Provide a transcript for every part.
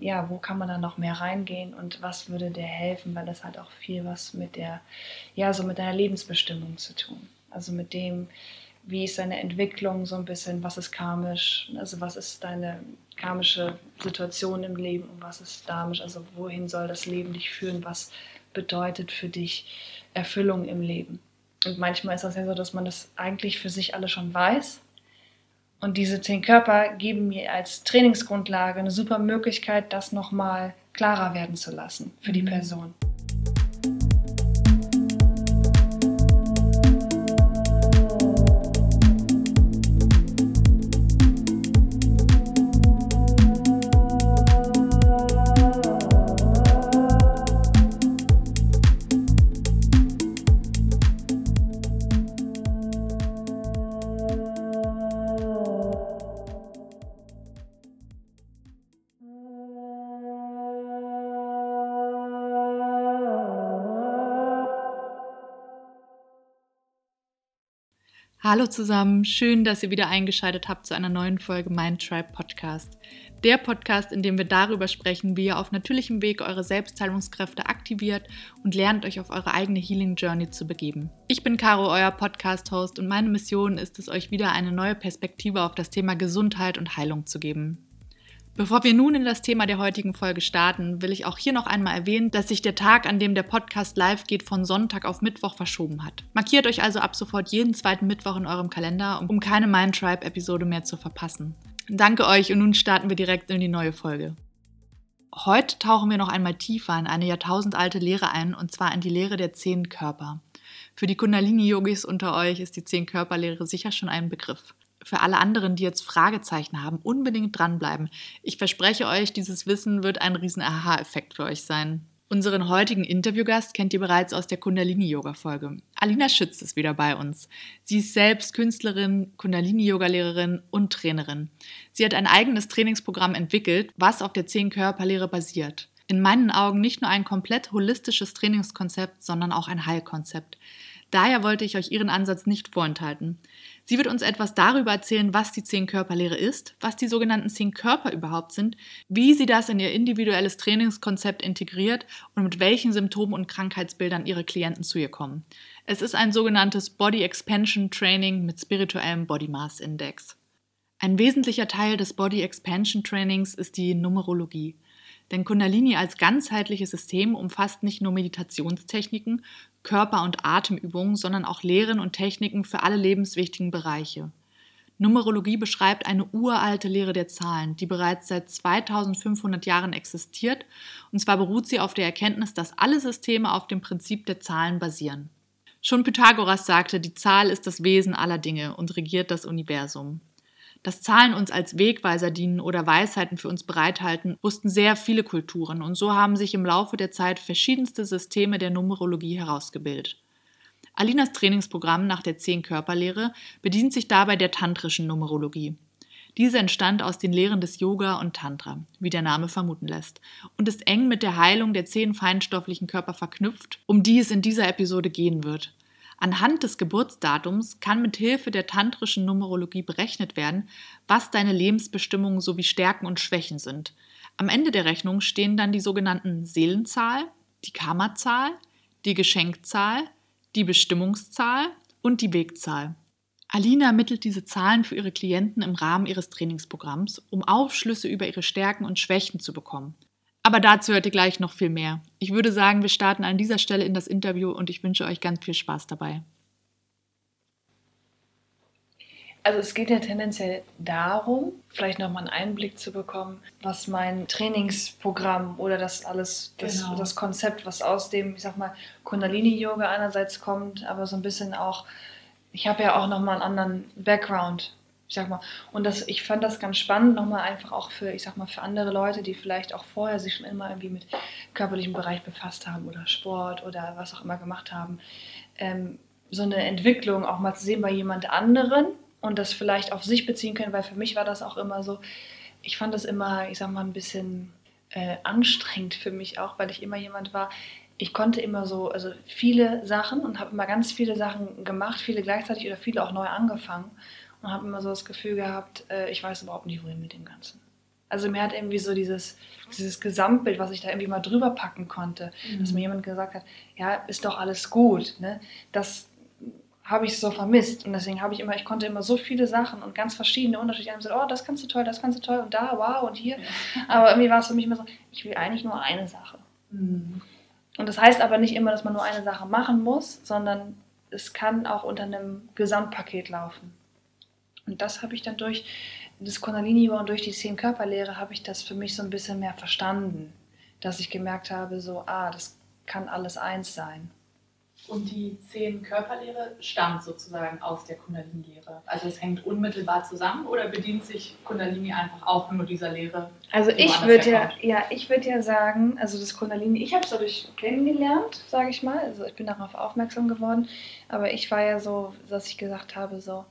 ja, wo kann man da noch mehr reingehen und was würde dir helfen, weil das hat auch viel was mit der, ja, so mit deiner Lebensbestimmung zu tun. Also mit dem, wie ist deine Entwicklung so ein bisschen, was ist karmisch, also was ist deine karmische Situation im Leben und was ist damisch, also wohin soll das Leben dich führen, was bedeutet für dich Erfüllung im Leben. Und manchmal ist das ja so, dass man das eigentlich für sich alle schon weiß. Und diese zehn Körper geben mir als Trainingsgrundlage eine super Möglichkeit, das nochmal klarer werden zu lassen für die mhm. Person. Hallo zusammen, schön, dass ihr wieder eingeschaltet habt zu einer neuen Folge Mind Tribe Podcast. Der Podcast, in dem wir darüber sprechen, wie ihr auf natürlichem Weg eure Selbstheilungskräfte aktiviert und lernt, euch auf eure eigene Healing Journey zu begeben. Ich bin Caro, euer Podcast-Host und meine Mission ist es, euch wieder eine neue Perspektive auf das Thema Gesundheit und Heilung zu geben. Bevor wir nun in das Thema der heutigen Folge starten, will ich auch hier noch einmal erwähnen, dass sich der Tag, an dem der Podcast live geht, von Sonntag auf Mittwoch verschoben hat. Markiert euch also ab sofort jeden zweiten Mittwoch in eurem Kalender, um keine Mind Tribe Episode mehr zu verpassen. Danke euch und nun starten wir direkt in die neue Folge. Heute tauchen wir noch einmal tiefer in eine jahrtausendalte Lehre ein, und zwar in die Lehre der zehn Körper. Für die Kundalini-Yogis unter euch ist die Zehn-Körper-Lehre sicher schon ein Begriff für alle anderen, die jetzt Fragezeichen haben, unbedingt dranbleiben. Ich verspreche euch, dieses Wissen wird ein riesen Aha-Effekt für euch sein. Unseren heutigen Interviewgast kennt ihr bereits aus der Kundalini-Yoga-Folge. Alina Schütz ist wieder bei uns. Sie ist selbst Künstlerin, Kundalini-Yoga-Lehrerin und Trainerin. Sie hat ein eigenes Trainingsprogramm entwickelt, was auf der Zehn-Körper-Lehre basiert. In meinen Augen nicht nur ein komplett holistisches Trainingskonzept, sondern auch ein Heilkonzept. Daher wollte ich euch ihren Ansatz nicht vorenthalten. Sie wird uns etwas darüber erzählen, was die Zehn-Körper-Lehre ist, was die sogenannten Zehn Körper überhaupt sind, wie sie das in ihr individuelles Trainingskonzept integriert und mit welchen Symptomen und Krankheitsbildern ihre Klienten zu ihr kommen. Es ist ein sogenanntes Body Expansion Training mit spirituellem Body Mass Index. Ein wesentlicher Teil des Body Expansion Trainings ist die Numerologie. Denn Kundalini als ganzheitliches System umfasst nicht nur Meditationstechniken, Körper- und Atemübungen, sondern auch Lehren und Techniken für alle lebenswichtigen Bereiche. Numerologie beschreibt eine uralte Lehre der Zahlen, die bereits seit 2500 Jahren existiert, und zwar beruht sie auf der Erkenntnis, dass alle Systeme auf dem Prinzip der Zahlen basieren. Schon Pythagoras sagte, die Zahl ist das Wesen aller Dinge und regiert das Universum. Dass Zahlen uns als Wegweiser dienen oder Weisheiten für uns bereithalten, wussten sehr viele Kulturen und so haben sich im Laufe der Zeit verschiedenste Systeme der Numerologie herausgebildet. Alinas Trainingsprogramm nach der Zehn-Körperlehre bedient sich dabei der tantrischen Numerologie. Diese entstand aus den Lehren des Yoga und Tantra, wie der Name vermuten lässt, und ist eng mit der Heilung der zehn feinstofflichen Körper verknüpft, um die es in dieser Episode gehen wird. Anhand des Geburtsdatums kann mit Hilfe der tantrischen Numerologie berechnet werden, was deine Lebensbestimmungen sowie Stärken und Schwächen sind. Am Ende der Rechnung stehen dann die sogenannten Seelenzahl, die Kammerzahl, die Geschenkzahl, die Bestimmungszahl und die Wegzahl. Alina ermittelt diese Zahlen für ihre Klienten im Rahmen ihres Trainingsprogramms, um Aufschlüsse über ihre Stärken und Schwächen zu bekommen. Aber dazu hört ihr gleich noch viel mehr. Ich würde sagen, wir starten an dieser Stelle in das Interview und ich wünsche euch ganz viel Spaß dabei. Also es geht ja tendenziell darum, vielleicht nochmal einen Einblick zu bekommen, was mein Trainingsprogramm oder das alles, das, genau. das Konzept, was aus dem, ich sag mal, Kundalini-Yoga einerseits kommt, aber so ein bisschen auch, ich habe ja auch nochmal einen anderen Background ich sag mal, und das, ich fand das ganz spannend, nochmal einfach auch für, ich sag mal, für andere Leute, die vielleicht auch vorher sich schon immer irgendwie mit körperlichem Bereich befasst haben oder Sport oder was auch immer gemacht haben, ähm, so eine Entwicklung auch mal zu sehen bei jemand anderen und das vielleicht auf sich beziehen können, weil für mich war das auch immer so, ich fand das immer, ich sag mal, ein bisschen äh, anstrengend für mich auch, weil ich immer jemand war, ich konnte immer so, also viele Sachen und habe immer ganz viele Sachen gemacht, viele gleichzeitig oder viele auch neu angefangen und habe immer so das Gefühl gehabt, äh, ich weiß überhaupt nicht, wohin mit dem Ganzen. Also mir hat irgendwie so dieses, dieses Gesamtbild, was ich da irgendwie mal drüber packen konnte, mhm. dass mir jemand gesagt hat, ja, ist doch alles gut. Ne? Das habe ich so vermisst. Und deswegen habe ich immer, ich konnte immer so viele Sachen und ganz verschiedene unterschiedliche gesagt, oh, das kannst du toll, das kannst du toll und da, wow und hier. Aber irgendwie war es für mich immer so, ich will eigentlich nur eine Sache. Mhm. Und das heißt aber nicht immer, dass man nur eine Sache machen muss, sondern es kann auch unter einem Gesamtpaket laufen. Und das habe ich dann durch das Kundalini und durch die zehn Körperlehre habe ich das für mich so ein bisschen mehr verstanden, dass ich gemerkt habe, so, ah, das kann alles eins sein. Und die zehn Körperlehre stammt sozusagen aus der Kundalini-Lehre. Also es hängt unmittelbar zusammen oder bedient sich Kundalini einfach auch nur dieser Lehre? Also ich würde ja, ja, ich würde ja sagen, also das Kundalini, ich habe es dadurch kennengelernt, sage ich mal. Also ich bin darauf aufmerksam geworden. Aber ich war ja so, dass ich gesagt habe, so,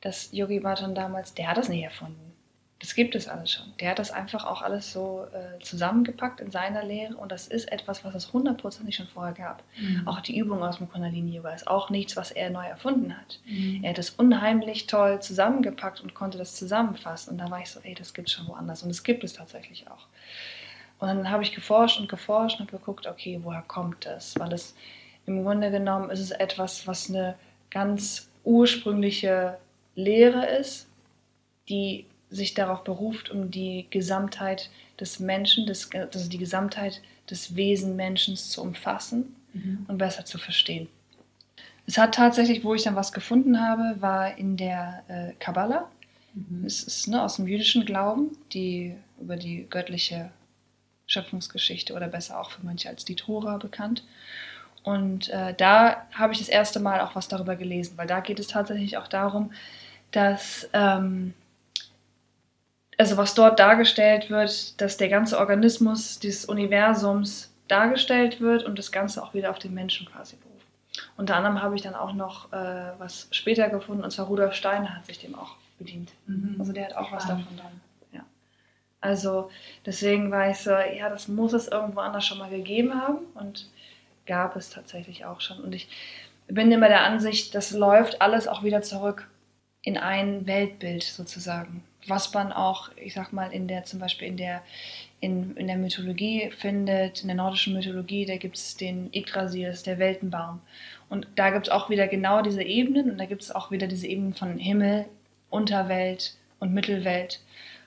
dass Yogi Bhajan damals, der hat das nicht erfunden. Das gibt es alles schon. Der hat das einfach auch alles so äh, zusammengepackt in seiner Lehre und das ist etwas, was es hundertprozentig schon vorher gab. Mhm. Auch die Übung aus dem Kundalini-Yoga ist auch nichts, was er neu erfunden hat. Mhm. Er hat es unheimlich toll zusammengepackt und konnte das zusammenfassen. Und da war ich so, ey, das gibt es schon woanders und das gibt es tatsächlich auch. Und dann habe ich geforscht und geforscht und geguckt, okay, woher kommt das? Weil es im Grunde genommen ist es etwas, was eine ganz ursprüngliche Lehre ist, die sich darauf beruft, um die Gesamtheit des Menschen, des, also die Gesamtheit des Wesen Menschen zu umfassen mhm. und besser zu verstehen. Es hat tatsächlich, wo ich dann was gefunden habe, war in der äh, Kabbala. Mhm. Es ist ne, aus dem jüdischen Glauben, die über die göttliche Schöpfungsgeschichte oder besser auch für manche als die Tora bekannt. Und äh, da habe ich das erste Mal auch was darüber gelesen, weil da geht es tatsächlich auch darum, dass ähm, also was dort dargestellt wird, dass der ganze Organismus des Universums dargestellt wird und das Ganze auch wieder auf den Menschen quasi beruft. Unter anderem habe ich dann auch noch äh, was später gefunden, und zwar Rudolf Steiner hat sich dem auch bedient. Mhm. Also der hat auch was davon dann. Ja. Also deswegen war ich so, ja, das muss es irgendwo anders schon mal gegeben haben und gab es tatsächlich auch schon. Und ich bin immer der Ansicht, das läuft alles auch wieder zurück in ein Weltbild sozusagen was man auch, ich sag mal, in der, zum Beispiel in der, in, in der Mythologie findet, in der nordischen Mythologie, da gibt es den Yggdrasil, das ist der Weltenbaum. Und da gibt es auch wieder genau diese Ebenen und da gibt es auch wieder diese Ebenen von Himmel, Unterwelt und Mittelwelt.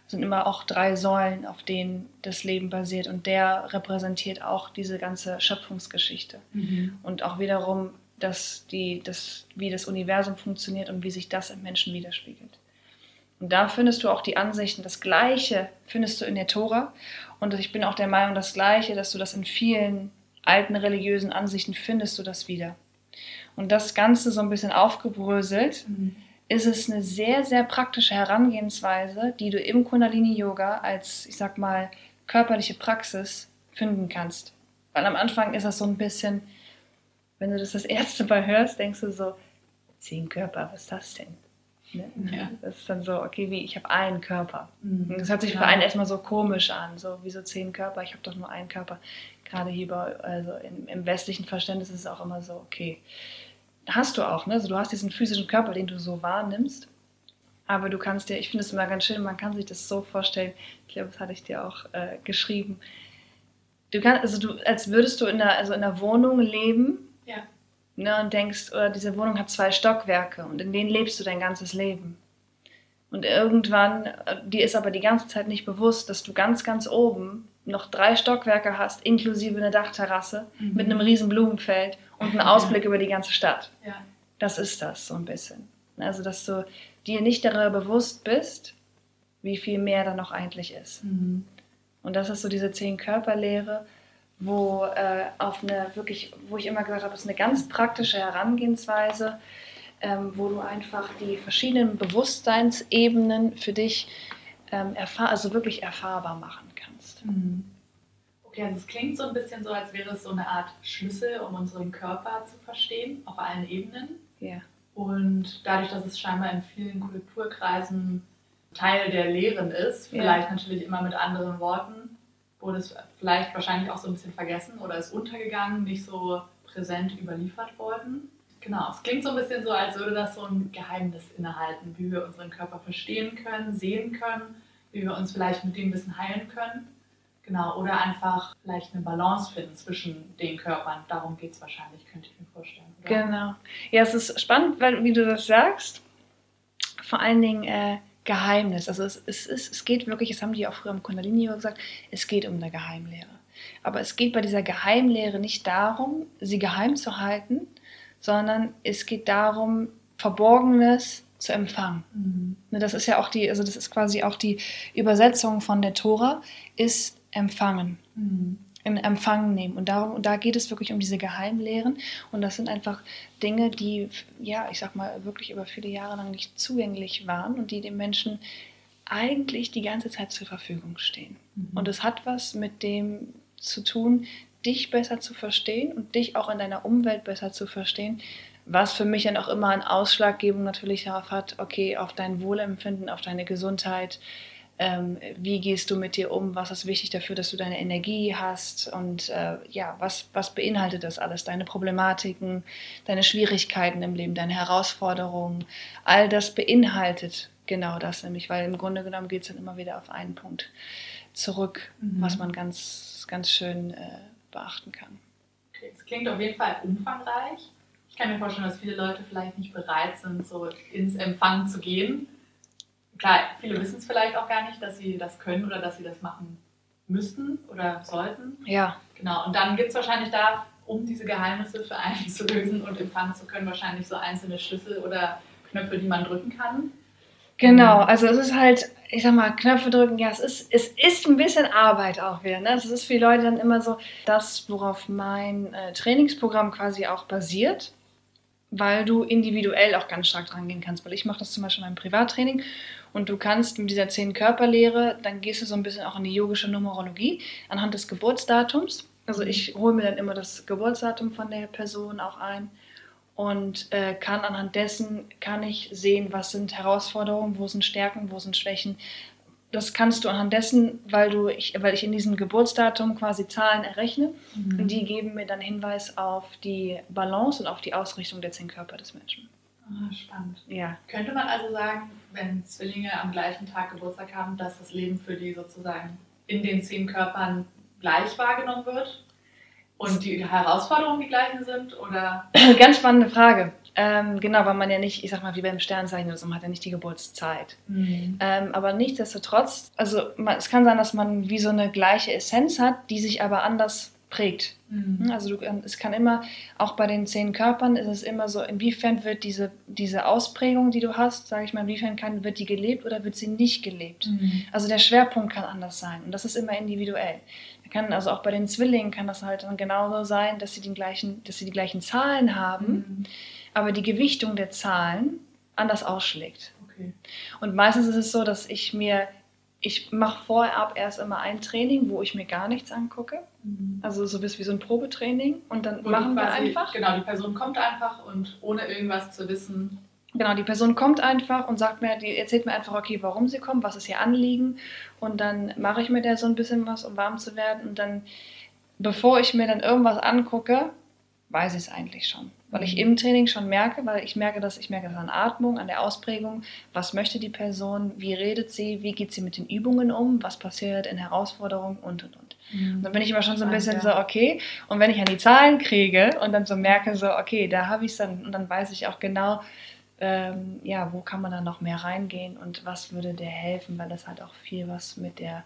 Das sind immer auch drei Säulen, auf denen das Leben basiert und der repräsentiert auch diese ganze Schöpfungsgeschichte. Mhm. Und auch wiederum, dass die, das, wie das Universum funktioniert und wie sich das im Menschen widerspiegelt. Und da findest du auch die Ansichten, das Gleiche findest du in der Tora. Und ich bin auch der Meinung, das Gleiche, dass du das in vielen alten religiösen Ansichten findest du das wieder. Und das Ganze so ein bisschen aufgebröselt, mhm. ist es eine sehr, sehr praktische Herangehensweise, die du im Kundalini-Yoga als, ich sag mal, körperliche Praxis finden kannst. Weil am Anfang ist das so ein bisschen, wenn du das das erste Mal hörst, denkst du so, zehn Körper, was ist das denn? Ne? Ja. Das ist dann so, okay, wie ich habe einen Körper. Mhm. Das hört sich ja. für einen erstmal so komisch an, so wie so zehn Körper, ich habe doch nur einen Körper. Gerade hier bei, also im, im, westlichen Verständnis ist es auch immer so, okay, hast du auch, ne? Also du hast diesen physischen Körper, den du so wahrnimmst, aber du kannst dir, ich finde es immer ganz schön, man kann sich das so vorstellen, ich glaube, das hatte ich dir auch äh, geschrieben. Du kannst, also du, als würdest du in einer, also in einer Wohnung leben, ja ne, und denkst, oder diese Wohnung hat zwei Stockwerke und in denen lebst du dein ganzes Leben. Und irgendwann, äh, dir ist aber die ganze Zeit nicht bewusst, dass du ganz, ganz oben noch drei Stockwerke hast, inklusive eine Dachterrasse mhm. mit einem riesen Blumenfeld und einen Ausblick ja. über die ganze Stadt. Ja. Das ist das so ein bisschen. Also, dass du dir nicht darüber bewusst bist, wie viel mehr da noch eigentlich ist. Mhm. Und das ist so diese zehn Körperlehre, wo äh, auf eine wirklich, wo ich immer gesagt habe, es ist eine ganz praktische Herangehensweise, ähm, wo du einfach die verschiedenen Bewusstseinsebenen für dich ähm, erfahr also wirklich erfahrbar machen kannst. Mhm. Okay, also es klingt so ein bisschen so, als wäre es so eine Art Schlüssel, um unseren Körper zu verstehen, auf allen Ebenen. Ja. Und dadurch, dass es scheinbar in vielen Kulturkreisen Teil der Lehren ist, vielleicht ja. natürlich immer mit anderen Worten, wurde es vielleicht wahrscheinlich auch so ein bisschen vergessen oder ist untergegangen, nicht so präsent überliefert worden. Genau, es klingt so ein bisschen so, als würde das so ein Geheimnis innehalten, wie wir unseren Körper verstehen können, sehen können, wie wir uns vielleicht mit dem bisschen heilen können. Genau, oder einfach vielleicht eine Balance finden zwischen den Körpern. Darum geht es wahrscheinlich, könnte ich mir vorstellen. Oder? Genau. Ja, es ist spannend, weil, wie du das sagst, vor allen Dingen äh, Geheimnis. Also es, es, es, es geht wirklich, das haben die auch früher im Kundalini gesagt, es geht um eine Geheimlehre. Aber es geht bei dieser Geheimlehre nicht darum, sie geheim zu halten, sondern es geht darum, Verborgenes zu empfangen. Mhm. Ne, das ist ja auch die, also das ist quasi auch die Übersetzung von der Tora, ist empfangen. Mhm. In Empfang nehmen. Und darum, da geht es wirklich um diese Geheimlehren. Und das sind einfach Dinge, die, ja, ich sag mal, wirklich über viele Jahre lang nicht zugänglich waren und die den Menschen eigentlich die ganze Zeit zur Verfügung stehen. Mhm. Und es hat was mit dem zu tun, dich besser zu verstehen und dich auch in deiner Umwelt besser zu verstehen, was für mich dann auch immer eine Ausschlaggebung natürlich darauf hat, okay, auf dein Wohlempfinden, auf deine Gesundheit, ähm, wie gehst du mit dir um, was ist wichtig dafür, dass du deine Energie hast und äh, ja, was, was beinhaltet das alles, deine Problematiken, deine Schwierigkeiten im Leben, deine Herausforderungen, all das beinhaltet genau das nämlich, weil im Grunde genommen geht es dann immer wieder auf einen Punkt zurück, mhm. was man ganz, ganz schön äh, beachten kann. Okay, es klingt auf jeden Fall umfangreich. Ich kann mir vorstellen, dass viele Leute vielleicht nicht bereit sind, so ins Empfangen zu gehen klar, viele wissen es vielleicht auch gar nicht, dass sie das können oder dass sie das machen müssten oder sollten. Ja. Genau. Und dann gibt es wahrscheinlich da, um diese Geheimnisse für einen zu lösen und empfangen zu können, wahrscheinlich so einzelne Schlüssel oder Knöpfe, die man drücken kann. Genau, also es ist halt, ich sag mal, Knöpfe drücken, ja, es ist, es ist ein bisschen Arbeit auch wieder. Ne? Es ist für die Leute dann immer so, das, worauf mein äh, Trainingsprogramm quasi auch basiert, weil du individuell auch ganz stark dran gehen kannst. Weil ich mache das zum Beispiel in meinem Privattraining und du kannst mit dieser zehn Körperlehre, dann gehst du so ein bisschen auch in die yogische Numerologie anhand des Geburtsdatums. Also ich hole mir dann immer das Geburtsdatum von der Person auch ein und äh, kann anhand dessen kann ich sehen, was sind Herausforderungen, wo sind Stärken, wo sind Schwächen. Das kannst du anhand dessen, weil du ich, weil ich in diesem Geburtsdatum quasi Zahlen errechne mhm. und die geben mir dann Hinweis auf die Balance und auf die Ausrichtung der zehn Körper des Menschen. Ah, spannend. Ja. Könnte man also sagen, wenn Zwillinge am gleichen Tag Geburtstag haben, dass das Leben für die sozusagen in den zehn Körpern gleich wahrgenommen wird? Und die Herausforderungen die gleichen sind? Oder? Ganz spannende Frage. Ähm, genau, weil man ja nicht, ich sag mal, wie beim Sternzeichen oder so, man hat ja nicht die Geburtszeit. Mhm. Ähm, aber nichtsdestotrotz, also man, es kann sein, dass man wie so eine gleiche Essenz hat, die sich aber anders prägt. Mhm. Also du, es kann immer, auch bei den zehn Körpern ist es immer so, inwiefern wird diese, diese Ausprägung, die du hast, sage ich mal, inwiefern kann, wird die gelebt oder wird sie nicht gelebt? Mhm. Also der Schwerpunkt kann anders sein und das ist immer individuell. Kann, also auch bei den Zwillingen kann das halt dann genauso sein, dass sie, den gleichen, dass sie die gleichen Zahlen haben, mhm. aber die Gewichtung der Zahlen anders ausschlägt. Okay. Und meistens ist es so, dass ich mir ich mache vorab erst immer ein Training, wo ich mir gar nichts angucke. Mhm. Also so wie so ein Probetraining und dann und machen wir einfach. Genau, die Person kommt einfach und ohne irgendwas zu wissen. Genau, die Person kommt einfach und sagt mir, die erzählt mir einfach, okay, warum sie kommt, was ist ihr Anliegen. Und dann mache ich mit der so ein bisschen was, um warm zu werden. Und dann, bevor ich mir dann irgendwas angucke, weiß ich es eigentlich schon weil ich im Training schon merke, weil ich merke dass ich merke das an Atmung, an der Ausprägung, was möchte die Person, wie redet sie, wie geht sie mit den Übungen um, was passiert in Herausforderungen? Und und und. Mhm. Dann bin ich immer schon so ein bisschen so, okay, und wenn ich an die Zahlen kriege und dann so merke, so, okay, da habe ich es dann, und dann weiß ich auch genau, ähm, ja, wo kann man dann noch mehr reingehen und was würde dir helfen, weil das hat auch viel was mit der,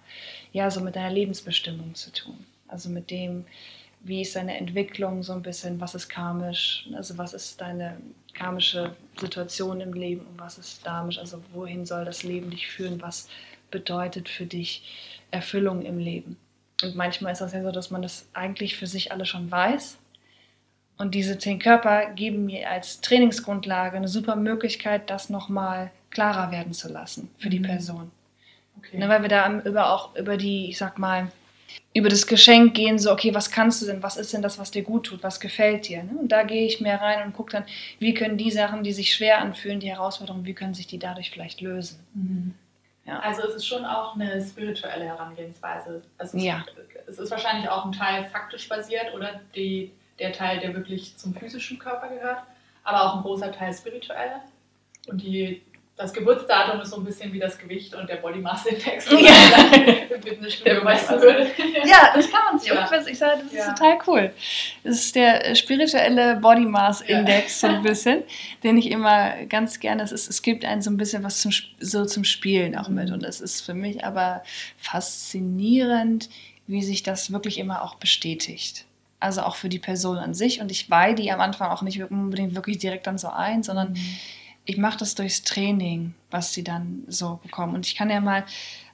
ja, so mit deiner Lebensbestimmung zu tun. Also mit dem, wie ist deine Entwicklung so ein bisschen, was ist karmisch, also was ist deine karmische Situation im Leben und was ist damisch, also wohin soll das Leben dich führen, was bedeutet für dich Erfüllung im Leben. Und manchmal ist das ja so, dass man das eigentlich für sich alle schon weiß. Und diese zehn Körper geben mir als Trainingsgrundlage eine super Möglichkeit, das nochmal klarer werden zu lassen für die mhm. Person. Okay. Ne, weil wir da über, auch über die, ich sag mal, über das Geschenk gehen, so, okay, was kannst du denn, was ist denn das, was dir gut tut, was gefällt dir? Ne? Und da gehe ich mehr rein und gucke dann, wie können die Sachen, die sich schwer anfühlen, die Herausforderungen, wie können sich die dadurch vielleicht lösen? Mhm. Ja. Also es ist schon auch eine spirituelle Herangehensweise. Also es, ja. es ist wahrscheinlich auch ein Teil faktisch basiert oder die, der Teil, der wirklich zum physischen Körper gehört, aber auch ein großer Teil spirituell. Und die das Geburtsdatum ist so ein bisschen wie das Gewicht und der Body Mass Index. Ja. Fitnessstudio, weißt du. Ja, das kann man sich ja. ungefähr, ich sage, das ja. ist total cool. Das ist der spirituelle Body Mass Index ja. so ein bisschen, den ich immer ganz gerne, es, ist, es gibt einen so ein bisschen was zum, so zum Spielen auch mit mhm. und es ist für mich aber faszinierend, wie sich das wirklich immer auch bestätigt. Also auch für die Person an sich und ich weihe die am Anfang auch nicht unbedingt wirklich direkt dann so ein, sondern mhm ich mache das durchs Training, was sie dann so bekommen. Und ich kann ja mal,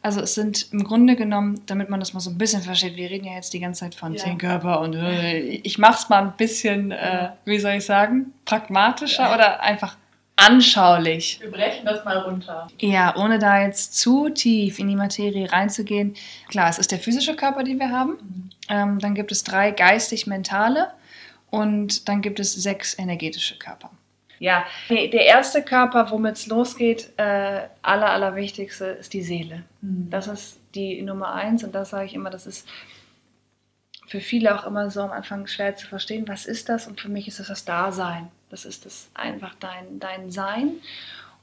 also es sind im Grunde genommen, damit man das mal so ein bisschen versteht, wir reden ja jetzt die ganze Zeit von ja. zehn Körper und äh, ich mache es mal ein bisschen, äh, wie soll ich sagen, pragmatischer ja. oder einfach anschaulich. Wir brechen das mal runter. Ja, ohne da jetzt zu tief in die Materie reinzugehen. Klar, es ist der physische Körper, den wir haben. Mhm. Ähm, dann gibt es drei geistig-mentale und dann gibt es sechs energetische Körper. Ja, der erste Körper, womit es losgeht, äh, aller, allerwichtigste ist die Seele. Mhm. Das ist die Nummer eins und das sage ich immer, das ist für viele auch immer so am Anfang schwer zu verstehen, was ist das? Und für mich ist das das Dasein. Das ist das einfach dein, dein Sein.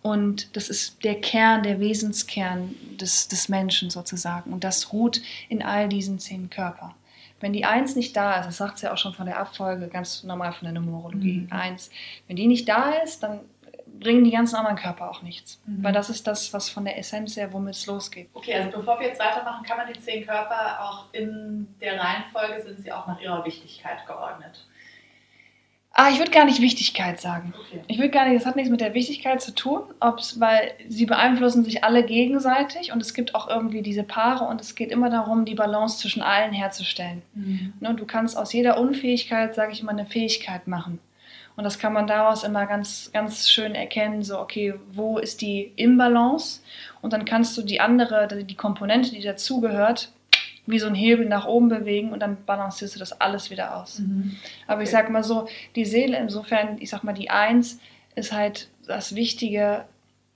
Und das ist der Kern, der Wesenskern des, des Menschen sozusagen. Und das ruht in all diesen zehn Körpern. Wenn die Eins nicht da ist, das sagt es ja auch schon von der Abfolge, ganz normal von der Numerologie, mhm. Eins, wenn die nicht da ist, dann bringen die ganzen anderen Körper auch nichts. Mhm. Weil das ist das, was von der Essenz her, womit es losgeht. Okay, also bevor wir jetzt weitermachen, kann man die zehn Körper auch in der Reihenfolge, sind sie auch nach ihrer Wichtigkeit geordnet? Ah, ich würde gar nicht Wichtigkeit sagen. Okay. Ich würde gar nicht, das hat nichts mit der Wichtigkeit zu tun, ob's, weil sie beeinflussen sich alle gegenseitig und es gibt auch irgendwie diese Paare und es geht immer darum, die Balance zwischen allen herzustellen. Mhm. Ne, du kannst aus jeder Unfähigkeit, sage ich mal, eine Fähigkeit machen. Und das kann man daraus immer ganz, ganz schön erkennen, so, okay, wo ist die Imbalance? Und dann kannst du die andere, die Komponente, die dazugehört, wie so ein Hebel nach oben bewegen und dann balancierst du das alles wieder aus. Mhm. Aber ich sag mal so, die Seele insofern, ich sag mal, die Eins ist halt das Wichtige,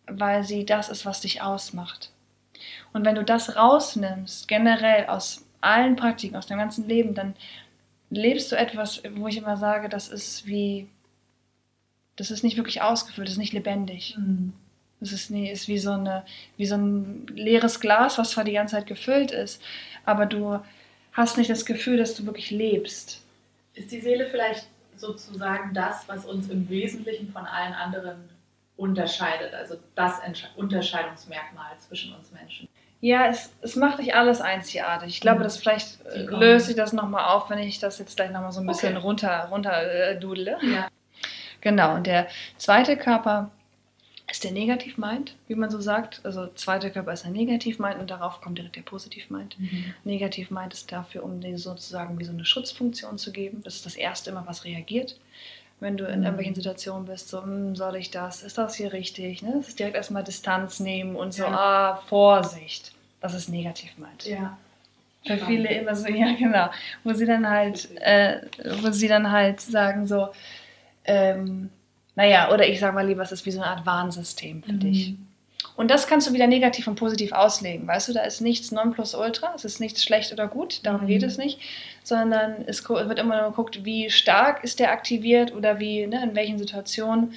weil sie das ist, was dich ausmacht. Und wenn du das rausnimmst, generell aus allen Praktiken, aus deinem ganzen Leben, dann lebst du etwas, wo ich immer sage, das ist wie, das ist nicht wirklich ausgefüllt, das ist nicht lebendig. Mhm. Das ist, nee, ist wie, so eine, wie so ein leeres Glas, was zwar die ganze Zeit gefüllt ist, aber du hast nicht das Gefühl, dass du wirklich lebst. Ist die Seele vielleicht sozusagen das, was uns im Wesentlichen von allen anderen unterscheidet, also das Unterscheidungsmerkmal zwischen uns Menschen? Ja, es, es macht nicht alles einzigartig. Ich glaube, mhm. das vielleicht äh, löse ich das nochmal auf, wenn ich das jetzt gleich nochmal so ein bisschen okay. runter, runter äh, dudle. Ja. Genau, und der zweite Körper ist der negativ meint, wie man so sagt. Also zweiter Körper ist der negativ meint und darauf kommt direkt der positiv meint. Mhm. Negativ meint ist dafür, um dir sozusagen wie so eine Schutzfunktion zu geben. Das ist das erste immer, was reagiert. Wenn du in mhm. irgendwelchen Situationen bist, so, hm, soll ich das? Ist das hier richtig? Ne? Das ist direkt erstmal Distanz nehmen und so, ja. ah, Vorsicht. Das ist negativ meint. Ja. Für viele immer so, ja, genau. Wo sie dann halt, äh, wo sie dann halt sagen so, ähm, naja, oder ich sage mal lieber, es ist wie so eine Art Warnsystem für mhm. dich. Und das kannst du wieder negativ und positiv auslegen. Weißt du, da ist nichts Nonplusultra, es ist nichts schlecht oder gut, darum mhm. geht es nicht, sondern es wird immer nur geguckt, wie stark ist der aktiviert oder wie, ne, in welchen Situationen,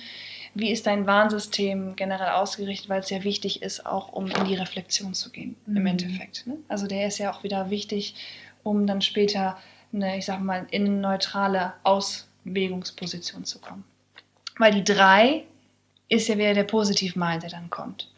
wie ist dein Warnsystem generell ausgerichtet, weil es ja wichtig ist, auch um in die Reflexion zu gehen, mhm. im Endeffekt. Ne? Also der ist ja auch wieder wichtig, um dann später, eine, ich sag mal, in eine neutrale Auswägungsposition zu kommen. Weil die 3 ist ja wieder der Positiv-Mind, der dann kommt.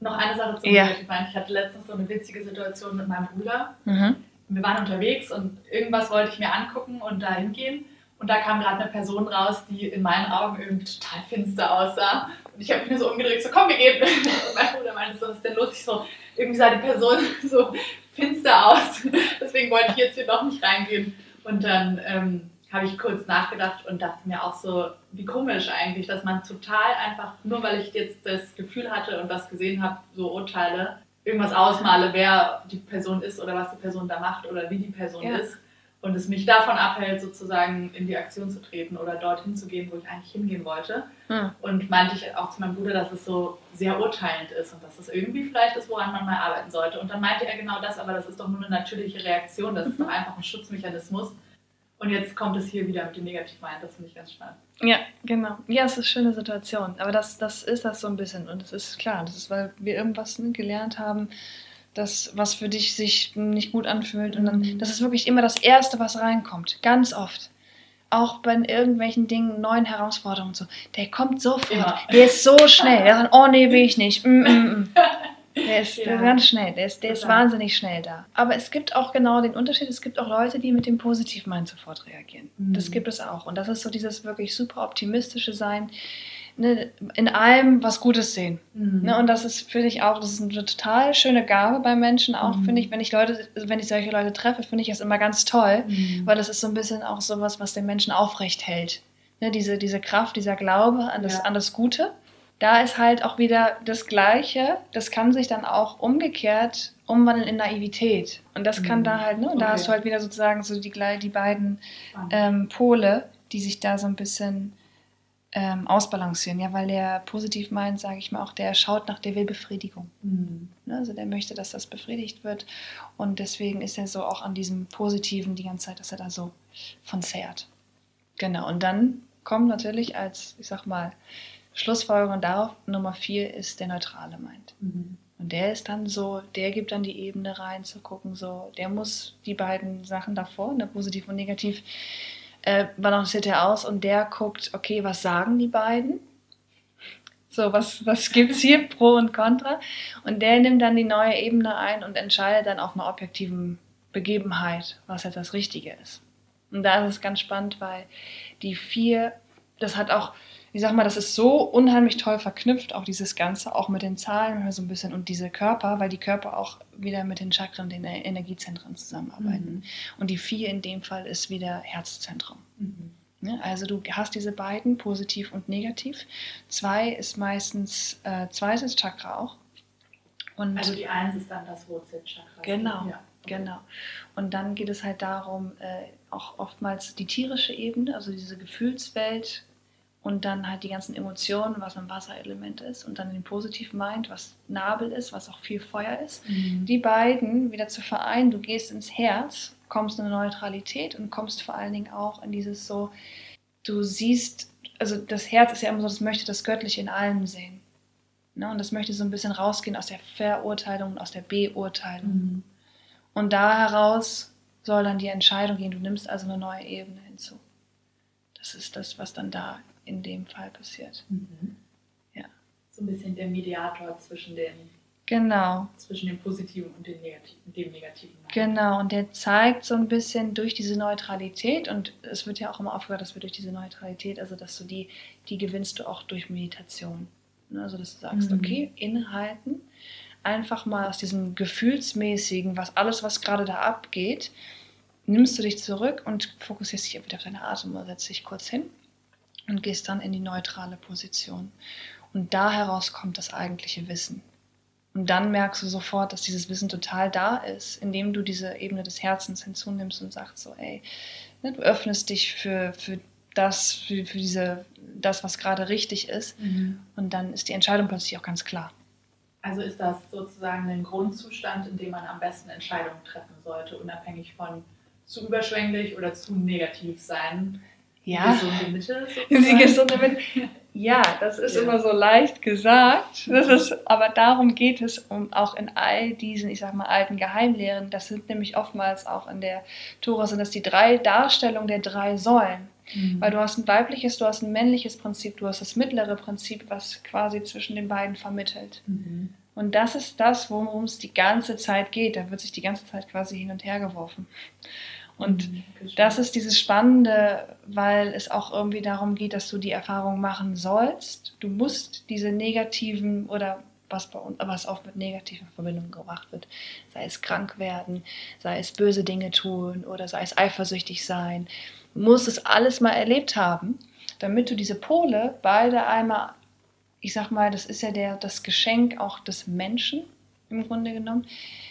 Noch eine Sache zum ja. Negativ-Mind. Ich hatte letztens so eine witzige Situation mit meinem Bruder. Mhm. Wir waren unterwegs und irgendwas wollte ich mir angucken und da hingehen. Und da kam gerade eine Person raus, die in meinen Augen irgendwie total finster aussah. Und ich habe mich so umgedreht, so komm, wir gehen. Und mein Bruder meinte so, was ist denn los? Ich so, irgendwie sah die Person so finster aus. Deswegen wollte ich jetzt hier doch nicht reingehen. Und dann ähm, habe ich kurz nachgedacht und dachte mir auch so, wie komisch eigentlich, dass man total einfach, nur weil ich jetzt das Gefühl hatte und was gesehen habe, so urteile, irgendwas ausmale, wer die Person ist oder was die Person da macht oder wie die Person ja. ist und es mich davon abhält, sozusagen in die Aktion zu treten oder dorthin zu gehen, wo ich eigentlich hingehen wollte. Hm. Und meinte ich auch zu meinem Bruder, dass es so sehr urteilend ist und dass es irgendwie vielleicht ist, woran man mal arbeiten sollte. Und dann meinte er genau das, aber das ist doch nur eine natürliche Reaktion, das ist mhm. doch einfach ein Schutzmechanismus Und jetzt kommt es hier wieder mit dem Negativ-Mind, das finde ich ganz spannend. Ja, genau. Ja, es ist eine schöne Situation. Aber das, das ist das so ein bisschen. Und es ist klar, das ist, weil wir irgendwas ne, gelernt haben, das, was für dich sich nicht gut anfühlt. Und dann, mhm. das ist wirklich immer das Erste, was reinkommt. Ganz oft. Auch bei irgendwelchen Dingen, neuen Herausforderungen und so. Der kommt sofort. Ja. Der ist so schnell. Der sagt, oh nee, will ich nicht. Mm, mm, mm. Der ist ja. ganz schnell, der ist, der ist wahnsinnig schnell da. Aber es gibt auch genau den Unterschied, es gibt auch Leute, die mit dem Positiv-Mind sofort reagieren. Mhm. Das gibt es auch. Und das ist so dieses wirklich super optimistische Sein, ne, in allem was Gutes sehen. Mhm. Ne, und das ist, finde ich auch, das ist eine total schöne Gabe bei Menschen auch, mhm. finde ich, wenn ich Leute, wenn ich solche Leute treffe, finde ich das immer ganz toll, mhm. weil das ist so ein bisschen auch sowas, was den Menschen aufrecht hält. Ne, diese, diese Kraft, dieser Glaube an das, ja. an das Gute da ist halt auch wieder das Gleiche. Das kann sich dann auch umgekehrt umwandeln in Naivität. Und das kann mhm. da halt, ne? Okay. da hast du halt wieder sozusagen so die, die beiden ähm, Pole, die sich da so ein bisschen ähm, ausbalancieren. Ja, weil der positiv meint, sage ich mal auch, der schaut nach, der will Befriedigung. Mhm. Ne? Also der möchte, dass das befriedigt wird. Und deswegen ist er so auch an diesem Positiven die ganze Zeit, dass er da so von zehrt. Genau. Und dann kommt natürlich als, ich sag mal, Schlussfolgerung darauf, Nummer vier ist der neutrale Mind. Mhm. Und der ist dann so, der gibt dann die Ebene rein zu gucken, so, der muss die beiden Sachen davor, ne, positiv und negativ, äh, balanciert er aus und der guckt, okay, was sagen die beiden? So, was, was gibt es hier, Pro und Contra? Und der nimmt dann die neue Ebene ein und entscheidet dann auf einer objektiven Begebenheit, was jetzt das Richtige ist. Und da ist es ganz spannend, weil die vier, das hat auch, ich sag mal, das ist so unheimlich toll verknüpft, auch dieses Ganze, auch mit den Zahlen so ein bisschen und diese Körper, weil die Körper auch wieder mit den Chakren, den Energiezentren zusammenarbeiten. Mhm. Und die vier in dem Fall ist wieder Herzzentrum. Mhm. Also du hast diese beiden, positiv und negativ. Zwei ist meistens äh, zweites Chakra auch. Und also die Eins ist dann das Wurzelchakra. Genau, ja. genau. Und dann geht es halt darum, äh, auch oftmals die tierische Ebene, also diese Gefühlswelt, und dann halt die ganzen Emotionen, was ein Wasserelement ist und dann den positiven Mind, was Nabel ist, was auch viel Feuer ist. Mhm. Die beiden wieder zu vereinen, du gehst ins Herz, kommst in eine Neutralität und kommst vor allen Dingen auch in dieses so, du siehst, also das Herz ist ja immer so, das möchte das Göttliche in allem sehen. Ne? Und das möchte so ein bisschen rausgehen aus der Verurteilung und aus der Beurteilung. Mhm. Und da heraus soll dann die Entscheidung gehen, du nimmst also eine neue Ebene hinzu. Das ist das, was dann da in dem Fall passiert. Mhm. Ja. So ein bisschen der Mediator zwischen den Genau. Zwischen dem Positiven und dem Negativen. Dem Negativen. Genau, und der zeigt so ein bisschen durch diese Neutralität, und es wird ja auch immer aufgehört, dass wir durch diese Neutralität, also dass du die, die gewinnst du auch durch Meditation. Ne, also dass du sagst, mhm. okay, inhalten, einfach mal aus diesem gefühlsmäßigen, was alles, was gerade da abgeht, nimmst du dich zurück und fokussierst dich wieder auf deine Atem oder setzt dich kurz hin und gehst dann in die neutrale Position. Und da heraus kommt das eigentliche Wissen. Und dann merkst du sofort, dass dieses Wissen total da ist, indem du diese Ebene des Herzens hinzunimmst und sagst so, ey, ne, du öffnest dich für, für das, für, für diese, das, was gerade richtig ist. Mhm. Und dann ist die Entscheidung plötzlich auch ganz klar. Also ist das sozusagen ein Grundzustand, in dem man am besten Entscheidungen treffen sollte, unabhängig von zu überschwänglich oder zu negativ sein. Ja. Die gesunde Mitte. Die gesunde Mitte. Ja, das ist ja. immer so leicht gesagt. Das ist, aber darum geht es um auch in all diesen, ich sag mal, alten Geheimlehren. Das sind nämlich oftmals auch in der Tora sind das die drei Darstellungen der drei Säulen. Mhm. Weil du hast ein weibliches, du hast ein männliches Prinzip, du hast das mittlere Prinzip, was quasi zwischen den beiden vermittelt. Mhm. Und das ist das, worum es die ganze Zeit geht. Da wird sich die ganze Zeit quasi hin und her geworfen. Und das ist dieses Spannende, weil es auch irgendwie darum geht, dass du die Erfahrung machen sollst. Du musst diese negativen oder was, bei uns, was oft mit negativen Verbindungen gebracht wird, sei es krank werden, sei es böse Dinge tun oder sei es eifersüchtig sein, du musst es alles mal erlebt haben, damit du diese Pole beide einmal, ich sag mal, das ist ja der, das Geschenk auch des Menschen im Grunde genommen,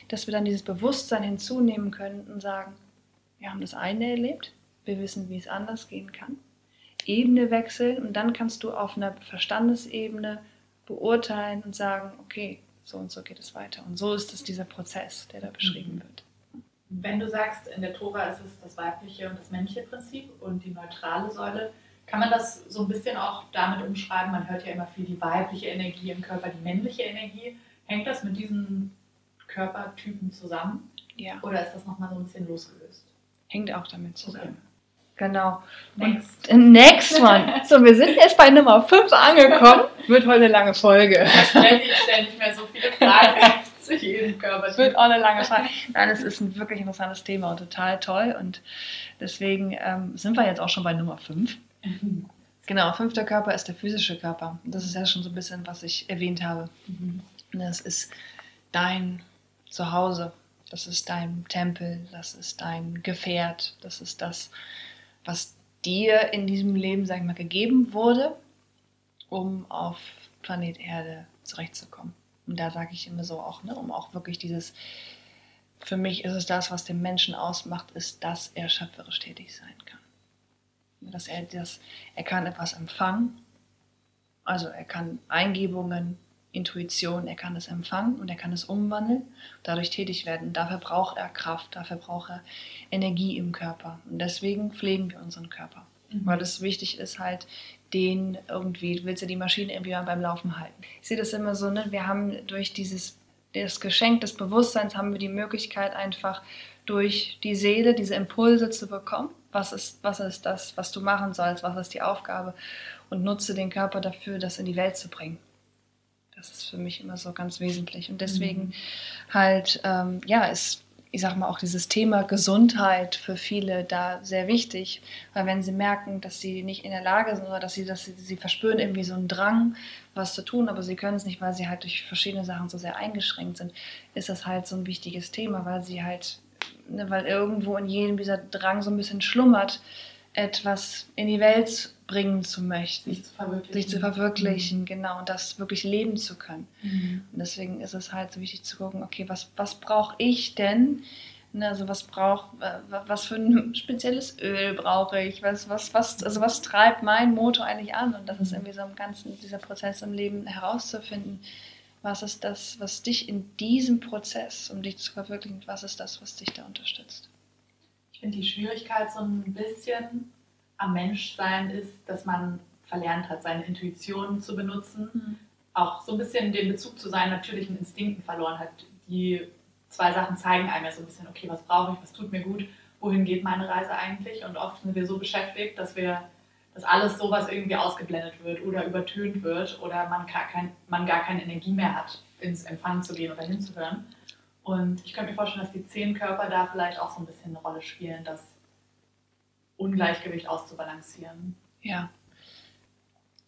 dass wir dann dieses Bewusstsein hinzunehmen können und sagen, wir haben das eine erlebt, wir wissen, wie es anders gehen kann. Ebene wechseln und dann kannst du auf einer Verstandesebene beurteilen und sagen, okay, so und so geht es weiter. Und so ist es dieser Prozess, der da beschrieben mhm. wird. Wenn du sagst, in der Tora ist es das weibliche und das männliche Prinzip und die neutrale Säule, kann man das so ein bisschen auch damit umschreiben? Man hört ja immer viel die weibliche Energie im Körper, die männliche Energie. Hängt das mit diesen Körpertypen zusammen? Ja. Oder ist das nochmal so ein bisschen losgelöst? Hängt auch damit zusammen. Okay. Genau. Next. Next one. So, wir sind jetzt bei Nummer 5 angekommen. Wird heute eine lange Folge. Ich stelle nicht, mehr so viele Fragen zu jedem Körpertyp. Wird auch eine lange Frage. Nein, es ist ein wirklich interessantes Thema und total toll. Und deswegen ähm, sind wir jetzt auch schon bei Nummer 5. Genau, fünfter Körper ist der physische Körper. Das ist ja schon so ein bisschen, was ich erwähnt habe. Mhm. Das ist dein Zuhause, das ist dein Tempel, das ist dein Gefährt, das ist das, was dir in diesem Leben, sag ich mal, gegeben wurde, um auf Planet Erde zurechtzukommen. Und da sage ich immer so auch, ne, um auch wirklich dieses, für mich ist es das, was den Menschen ausmacht, ist, dass er schöpferisch tätig sein kann. Dass er das, er kann etwas empfangen, also er kann Eingebungen, Intuition, er kann es empfangen und er kann es umwandeln, dadurch tätig werden. Dafür braucht er Kraft, dafür braucht er Energie im Körper. Und deswegen pflegen wir unseren Körper. Mhm. Weil es wichtig ist halt, den irgendwie, du willst ja die Maschine irgendwie beim Laufen halten. Ich sehe das immer so, ne? wir haben durch dieses das Geschenk des Bewusstseins haben wir die Möglichkeit einfach durch die Seele diese Impulse zu bekommen. Was ist, was ist das, was du machen sollst? Was ist die Aufgabe? Und nutze den Körper dafür, das in die Welt zu bringen. Das ist für mich immer so ganz wesentlich. Und deswegen Mhm. halt, ähm, ja, ist, ich sag mal, auch dieses Thema Gesundheit für viele da sehr wichtig. Weil wenn sie merken, dass sie nicht in der Lage sind oder dass sie, dass sie, sie verspüren irgendwie so einen Drang, was zu tun, aber sie können es nicht, weil sie halt durch verschiedene Sachen so sehr eingeschränkt sind, ist das halt so ein wichtiges Thema, weil sie halt, ne, weil irgendwo in jedem dieser Drang so ein bisschen schlummert, etwas in die Welt bringen zu möchten, Sich zu verwirklichen. sich zu verwirklichen, genau, und das wirklich leben zu können. Mhm. Und deswegen ist es halt so wichtig zu gucken, okay, was, was brauche ich denn? Ne, also was braucht, was für ein spezielles Öl brauche ich? Was, was, was, also was treibt mein Motor eigentlich an? Und das ist irgendwie so im ganzen, dieser Prozess im Leben herauszufinden, was ist das, was dich in diesem Prozess, um dich zu verwirklichen, was ist das, was dich da unterstützt? Ich finde die Schwierigkeit so ein bisschen am Menschsein ist, dass man verlernt hat, seine Intuition zu benutzen. Auch so ein bisschen den Bezug zu seinen natürlichen Instinkten verloren hat. Die zwei Sachen zeigen einem ja so ein bisschen, okay, was brauche ich, was tut mir gut, wohin geht meine Reise eigentlich? Und oft sind wir so beschäftigt, dass wir dass alles sowas irgendwie ausgeblendet wird oder übertönt wird oder man gar, kein, man gar keine Energie mehr hat, ins Empfangen zu gehen oder hinzuhören. Und ich könnte mir vorstellen, dass die zehn Körper da vielleicht auch so ein bisschen eine Rolle spielen, das Ungleichgewicht auszubalancieren. Ja.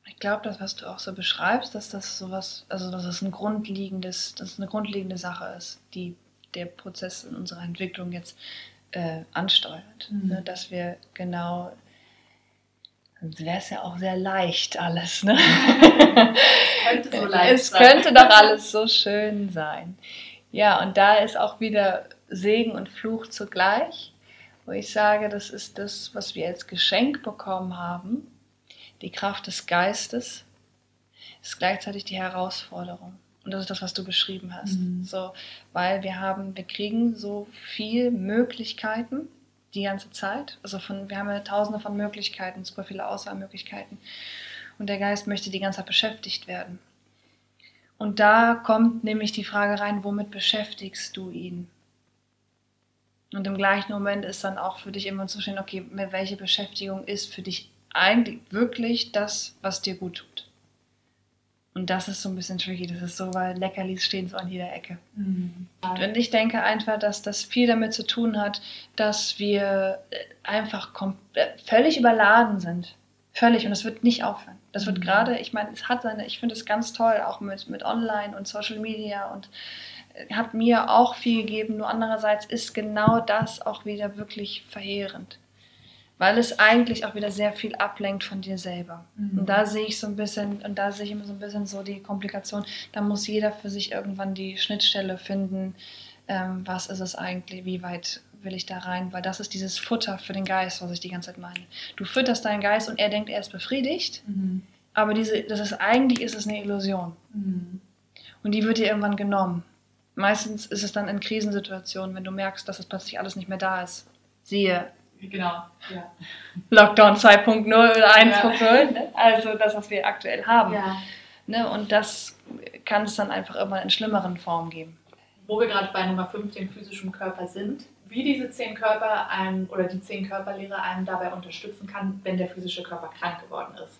Ich glaube, das, was du auch so beschreibst, dass das sowas, also dass es ein grundlegendes, dass es eine grundlegende Sache ist, die der Prozess in unserer Entwicklung jetzt äh, ansteuert. Mhm. Ne? Dass wir genau, sonst wäre es ja auch sehr leicht alles. Ne? Könnte so leicht es könnte doch alles so schön sein. Ja, und da ist auch wieder Segen und Fluch zugleich, wo ich sage, das ist das, was wir als Geschenk bekommen haben. Die Kraft des Geistes ist gleichzeitig die Herausforderung. Und das ist das, was du beschrieben hast. Mhm. So, weil wir haben, wir kriegen so viel Möglichkeiten die ganze Zeit. Also von, wir haben ja tausende von Möglichkeiten, super viele Auswahlmöglichkeiten. Und der Geist möchte die ganze Zeit beschäftigt werden. Und da kommt nämlich die Frage rein, womit beschäftigst du ihn? Und im gleichen Moment ist dann auch für dich immer zu stehen, okay, welche Beschäftigung ist für dich eigentlich wirklich das, was dir gut tut? Und das ist so ein bisschen tricky. Das ist so, weil Leckerlis stehen so an jeder Ecke. Mhm. Und ich denke einfach, dass das viel damit zu tun hat, dass wir äh, einfach äh, völlig überladen sind. Völlig. Und das wird nicht aufhören. Das wird gerade, ich meine, es hat seine, ich finde es ganz toll, auch mit, mit Online und Social Media und äh, hat mir auch viel gegeben. Nur andererseits ist genau das auch wieder wirklich verheerend. Weil es eigentlich auch wieder sehr viel ablenkt von dir selber. Mhm. Und da sehe ich so ein bisschen, und da sehe ich immer so ein bisschen so die Komplikation, da muss jeder für sich irgendwann die Schnittstelle finden, ähm, was ist es eigentlich, wie weit will ich da rein, weil das ist dieses Futter für den Geist, was ich die ganze Zeit meine. Du fütterst deinen Geist und er denkt, er ist befriedigt, Mhm. aber diese, das ist eigentlich ist es eine Illusion Mhm. und die wird dir irgendwann genommen. meistens ist es dann in Krisensituationen, wenn du merkst, dass es plötzlich alles nicht mehr da ist. Siehe. Genau, ja. Lockdown 2.0 oder 1.0, ja. ne? also das, was wir aktuell haben. Ja. Ne? Und das kann es dann einfach immer in schlimmeren Formen geben. Wo wir gerade bei Nummer 5, dem physischen Körper sind, wie diese zehn Körper einem oder die zehn Körperlehre einem dabei unterstützen kann, wenn der physische Körper krank geworden ist.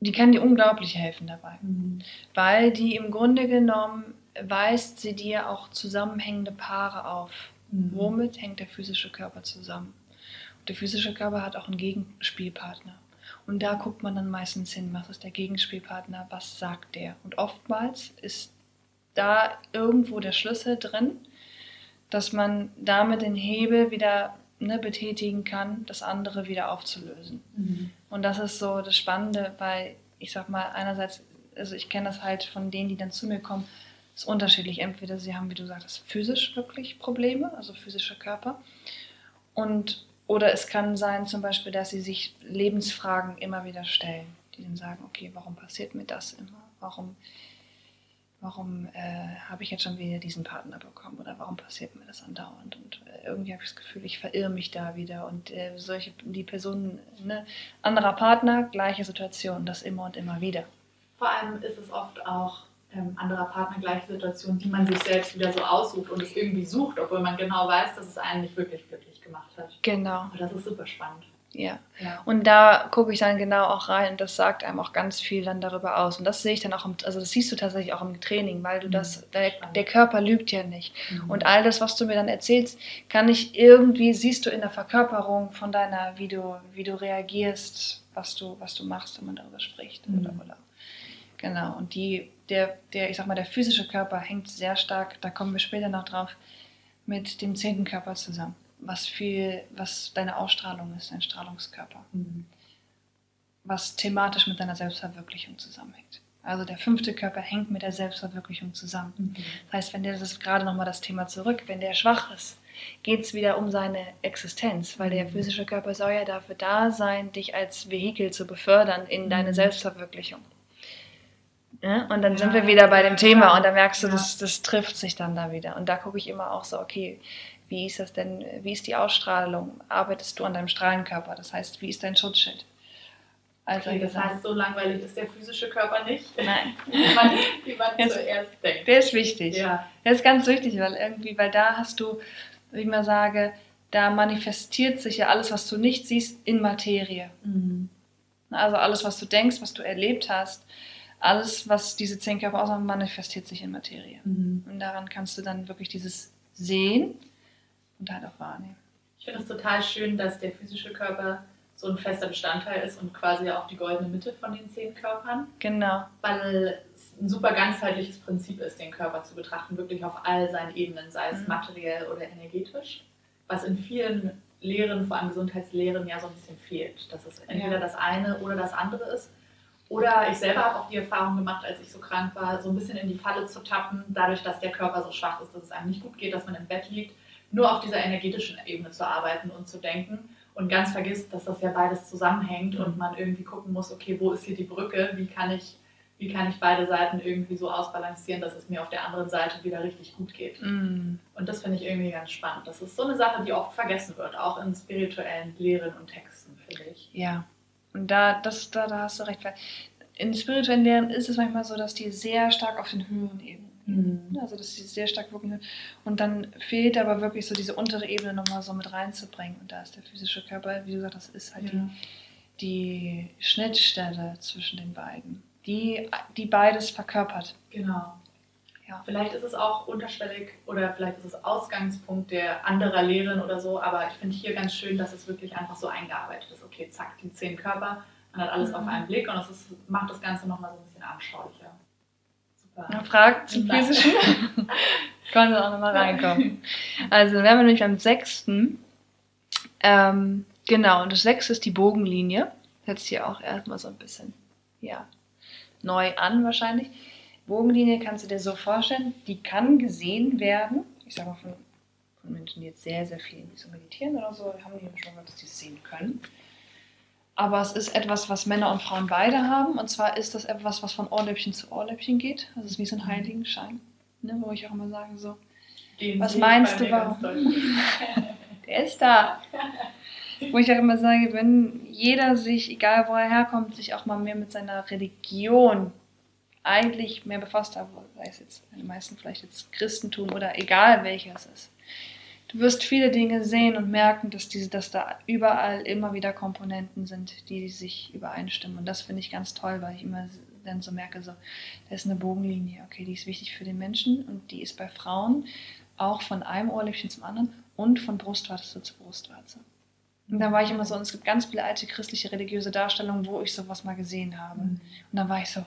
Die kann dir unglaublich helfen dabei, Mhm. weil die im Grunde genommen weist sie dir auch zusammenhängende Paare auf. Mhm. Womit hängt der physische Körper zusammen? Und der physische Körper hat auch einen Gegenspielpartner. Und da guckt man dann meistens hin, was ist der Gegenspielpartner, was sagt der? Und oftmals ist da irgendwo der Schlüssel drin, dass man damit den Hebel wieder ne, betätigen kann, das andere wieder aufzulösen. Mhm. Und das ist so das Spannende, weil ich sag mal, einerseits, also ich kenne das halt von denen, die dann zu mir kommen, ist unterschiedlich. Entweder sie haben, wie du sagtest, physisch wirklich Probleme, also physische Körper. Und, oder es kann sein zum Beispiel, dass sie sich Lebensfragen immer wieder stellen. Die dann sagen, okay, warum passiert mir das immer? Warum, warum äh, habe ich jetzt schon wieder diesen Partner bekommen? Oder warum passiert mir das andauernd? Und äh, irgendwie habe ich das Gefühl, ich verirre mich da wieder. Und äh, solche, die Personen, ne, anderer Partner, gleiche Situation, das immer und immer wieder. Vor allem ist es oft auch ähm, anderer Partner gleiche Situation, die man sich selbst wieder so aussucht und es irgendwie sucht, obwohl man genau weiß, dass es einen nicht wirklich glücklich gemacht hat. Genau, Aber das ist super spannend. Ja. Ja. Und da gucke ich dann genau auch rein und das sagt einem auch ganz viel dann darüber aus. Und das sehe ich dann auch, im, also das siehst du tatsächlich auch im Training, weil du Mhm. das, der, der Körper lügt ja nicht. Mhm. Und all das, was du mir dann erzählst, kann ich irgendwie, siehst du in der Verkörperung von deiner, wie du, wie du reagierst, was du, was du machst, wenn man darüber spricht. Mhm. Oder, oder. Genau. Und die, der, der, ich sag mal, der physische Körper hängt sehr stark, da kommen wir später noch drauf, mit dem zehnten Körper zusammen. Was viel, was deine Ausstrahlung ist, dein Strahlungskörper Mhm. was thematisch mit deiner Selbstverwirklichung zusammenhängt. Also der fünfte Körper hängt mit der Selbstverwirklichung zusammen. Mhm. Das heißt, wenn der, das ist gerade nochmal das Thema zurück, wenn der schwach ist, geht es wieder um seine Existenz, weil der Mhm. physische Körper soll ja dafür da sein, dich als Vehikel zu befördern in deine Mhm. Selbstverwirklichung. Ja? Und dann Ja, sind wir wieder bei dem Thema und da merkst du, Ja. das, das trifft sich dann da wieder. Und da gucke ich immer auch so, okay, wie ist das denn, wie ist die Ausstrahlung? Arbeitest du an deinem Strahlenkörper? Das heißt, wie ist dein Schutzschild? Also Okay, das heißt, so langweilig ist der physische Körper nicht, Nein. wie man, wie man Jetzt- zuerst denkt. Der ist wichtig. Ja. Der ist ganz wichtig, weil irgendwie, weil da hast du, wie ich mal sage, da manifestiert sich ja alles, was du nicht siehst, in Materie. Mhm. Also alles, was du denkst, was du erlebt hast, alles, was diese zehn Körper ausmachen, manifestiert sich in Materie. Mhm. Und daran kannst du dann wirklich dieses sehen und halt auch wahrnehmen. Ich finde es total schön, dass der physische Körper so ein fester Bestandteil ist und quasi auch die goldene Mitte von den zehn Körpern, Genau. weil es ein super ganzheitliches Prinzip ist, den Körper zu betrachten, wirklich auf all seinen Ebenen, sei es Mhm. materiell oder energetisch, was in vielen Lehren, vor allem Gesundheitslehren, ja so ein bisschen fehlt, dass es entweder Ja. das eine oder das andere ist. Oder ich selber habe auch die Erfahrung gemacht, als ich so krank war, so ein bisschen in die Falle zu tappen, dadurch, dass der Körper so schwach ist, dass es einem nicht gut geht, dass man im Bett liegt, nur auf dieser energetischen Ebene zu arbeiten und zu denken und ganz vergisst, dass das ja beides zusammenhängt und man irgendwie gucken muss, okay, wo ist hier die Brücke, wie kann ich, wie kann ich beide Seiten irgendwie so ausbalancieren, dass es mir auf der anderen Seite wieder richtig gut geht. Mm. Und das finde ich irgendwie ganz spannend. Das ist so eine Sache, die oft vergessen wird, auch in spirituellen Lehren und Texten, finde ich. Ja. Und da, das, da, da hast du recht. In spirituellen Lehren ist es manchmal so, dass die sehr stark auf den höheren Ebenen Mhm. Also dass sie sehr stark wirken. Und dann fehlt aber wirklich so diese untere Ebene nochmal so mit reinzubringen. Und da ist der physische Körper, wie du gesagt hast, ist halt Ja. die, die Schnittstelle zwischen den beiden, die, die beides verkörpert. Genau. Ja. Vielleicht ist es auch unterschwellig oder vielleicht ist es Ausgangspunkt der anderer Lehren oder so, aber ich finde hier ganz schön, dass es wirklich einfach so eingearbeitet ist. Okay, zack, die zehn Körper, man hat alles Mhm. auf einen Blick und es macht das Ganze nochmal so ein bisschen anschaulicher. Eine Frage zum physischen? Können wir auch nochmal reinkommen. Also dann wären wir nämlich beim sechsten. Ähm, genau, und das sechste ist die Bogenlinie. Sich hier auch erstmal so ein bisschen ja, neu an wahrscheinlich. Bogenlinie kannst du dir so vorstellen, die kann gesehen werden. Ich sage mal von, von Menschen, die jetzt sehr, sehr viel so meditieren oder so, haben die schon gehört, dass die es sehen können. Aber es ist etwas, was Männer und Frauen beide haben. Und zwar ist das etwas, was von Ohrläppchen zu Ohrläppchen geht. Also es ist wie so ein Heiligenschein. ne, wo ich auch immer sage, so, Den was meinst du, warum? Der ist da. Wo ich auch immer sage, wenn jeder sich, egal wo er herkommt, sich auch mal mehr mit seiner Religion eigentlich mehr befasst hat, sei es jetzt die meisten vielleicht jetzt Christentum oder egal welches ist. Du wirst viele Dinge sehen und merken, dass, diese, dass da überall immer wieder Komponenten sind, die sich übereinstimmen. Und das finde ich ganz toll, weil ich immer dann so merke, so, da ist eine Bogenlinie, okay, die ist wichtig für den Menschen und die ist bei Frauen auch von einem Ohrläppchen zum anderen und von Brustwarze zu Brustwarze. Und dann war ich immer so, und es gibt ganz viele alte christliche religiöse Darstellungen, wo ich sowas mal gesehen habe. Mhm. Und dann war ich so,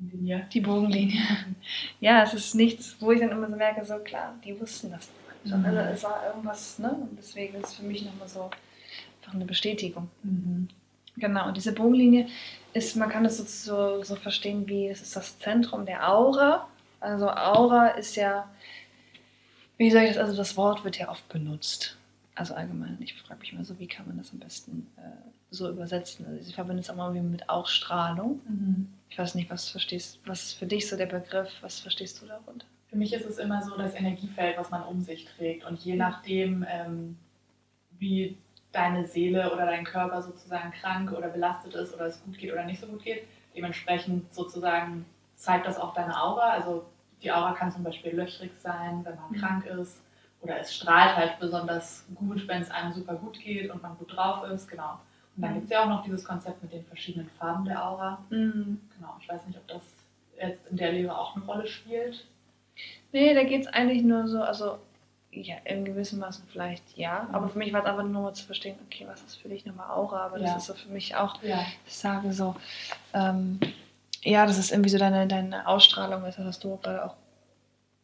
Bogenlinie. Die Bogenlinie. ja, es ist nichts, wo ich dann immer so merke, so klar, die wussten das. Mhm. Also es war irgendwas, ne? Und deswegen ist es für mich nochmal so einfach eine Bestätigung. Mhm. Genau, und diese Bogenlinie ist, man kann das so, so, so verstehen wie, es ist das Zentrum der Aura. Also Aura ist ja, wie sage ich das, also das Wort wird ja oft benutzt also allgemein, ich frage mich mal so, wie kann man das am besten äh, so übersetzen? Also ich verbinde es auch mal mit Ausstrahlung. Mhm. Ich weiß nicht, was verstehst, was ist für dich so der Begriff, was verstehst du darunter? Für mich ist es immer so das Energiefeld, was man um sich trägt. Und je nachdem, ähm, wie deine Seele oder dein Körper sozusagen krank oder belastet ist oder es gut geht oder nicht so gut geht, dementsprechend sozusagen zeigt das auch deine Aura. Also die Aura kann zum Beispiel löchrig sein, wenn man mhm. krank ist oder es strahlt halt besonders gut, wenn es einem super gut geht und man gut drauf ist, genau. Und dann mhm. gibt es ja auch noch dieses Konzept mit den verschiedenen Farben der Aura. Mhm. Genau, ich weiß nicht, ob das jetzt in der Lehre auch eine Rolle spielt. Nee, da geht es eigentlich nur so, also ja, in gewissem Maßen vielleicht ja, mhm. aber für mich war es einfach nur mal zu verstehen, okay, was ist für dich nochmal Aura, aber ja. das ist so für mich auch, ja. ich sage so, ähm, ja, das ist irgendwie so deine, deine Ausstrahlung, das was du gerade auch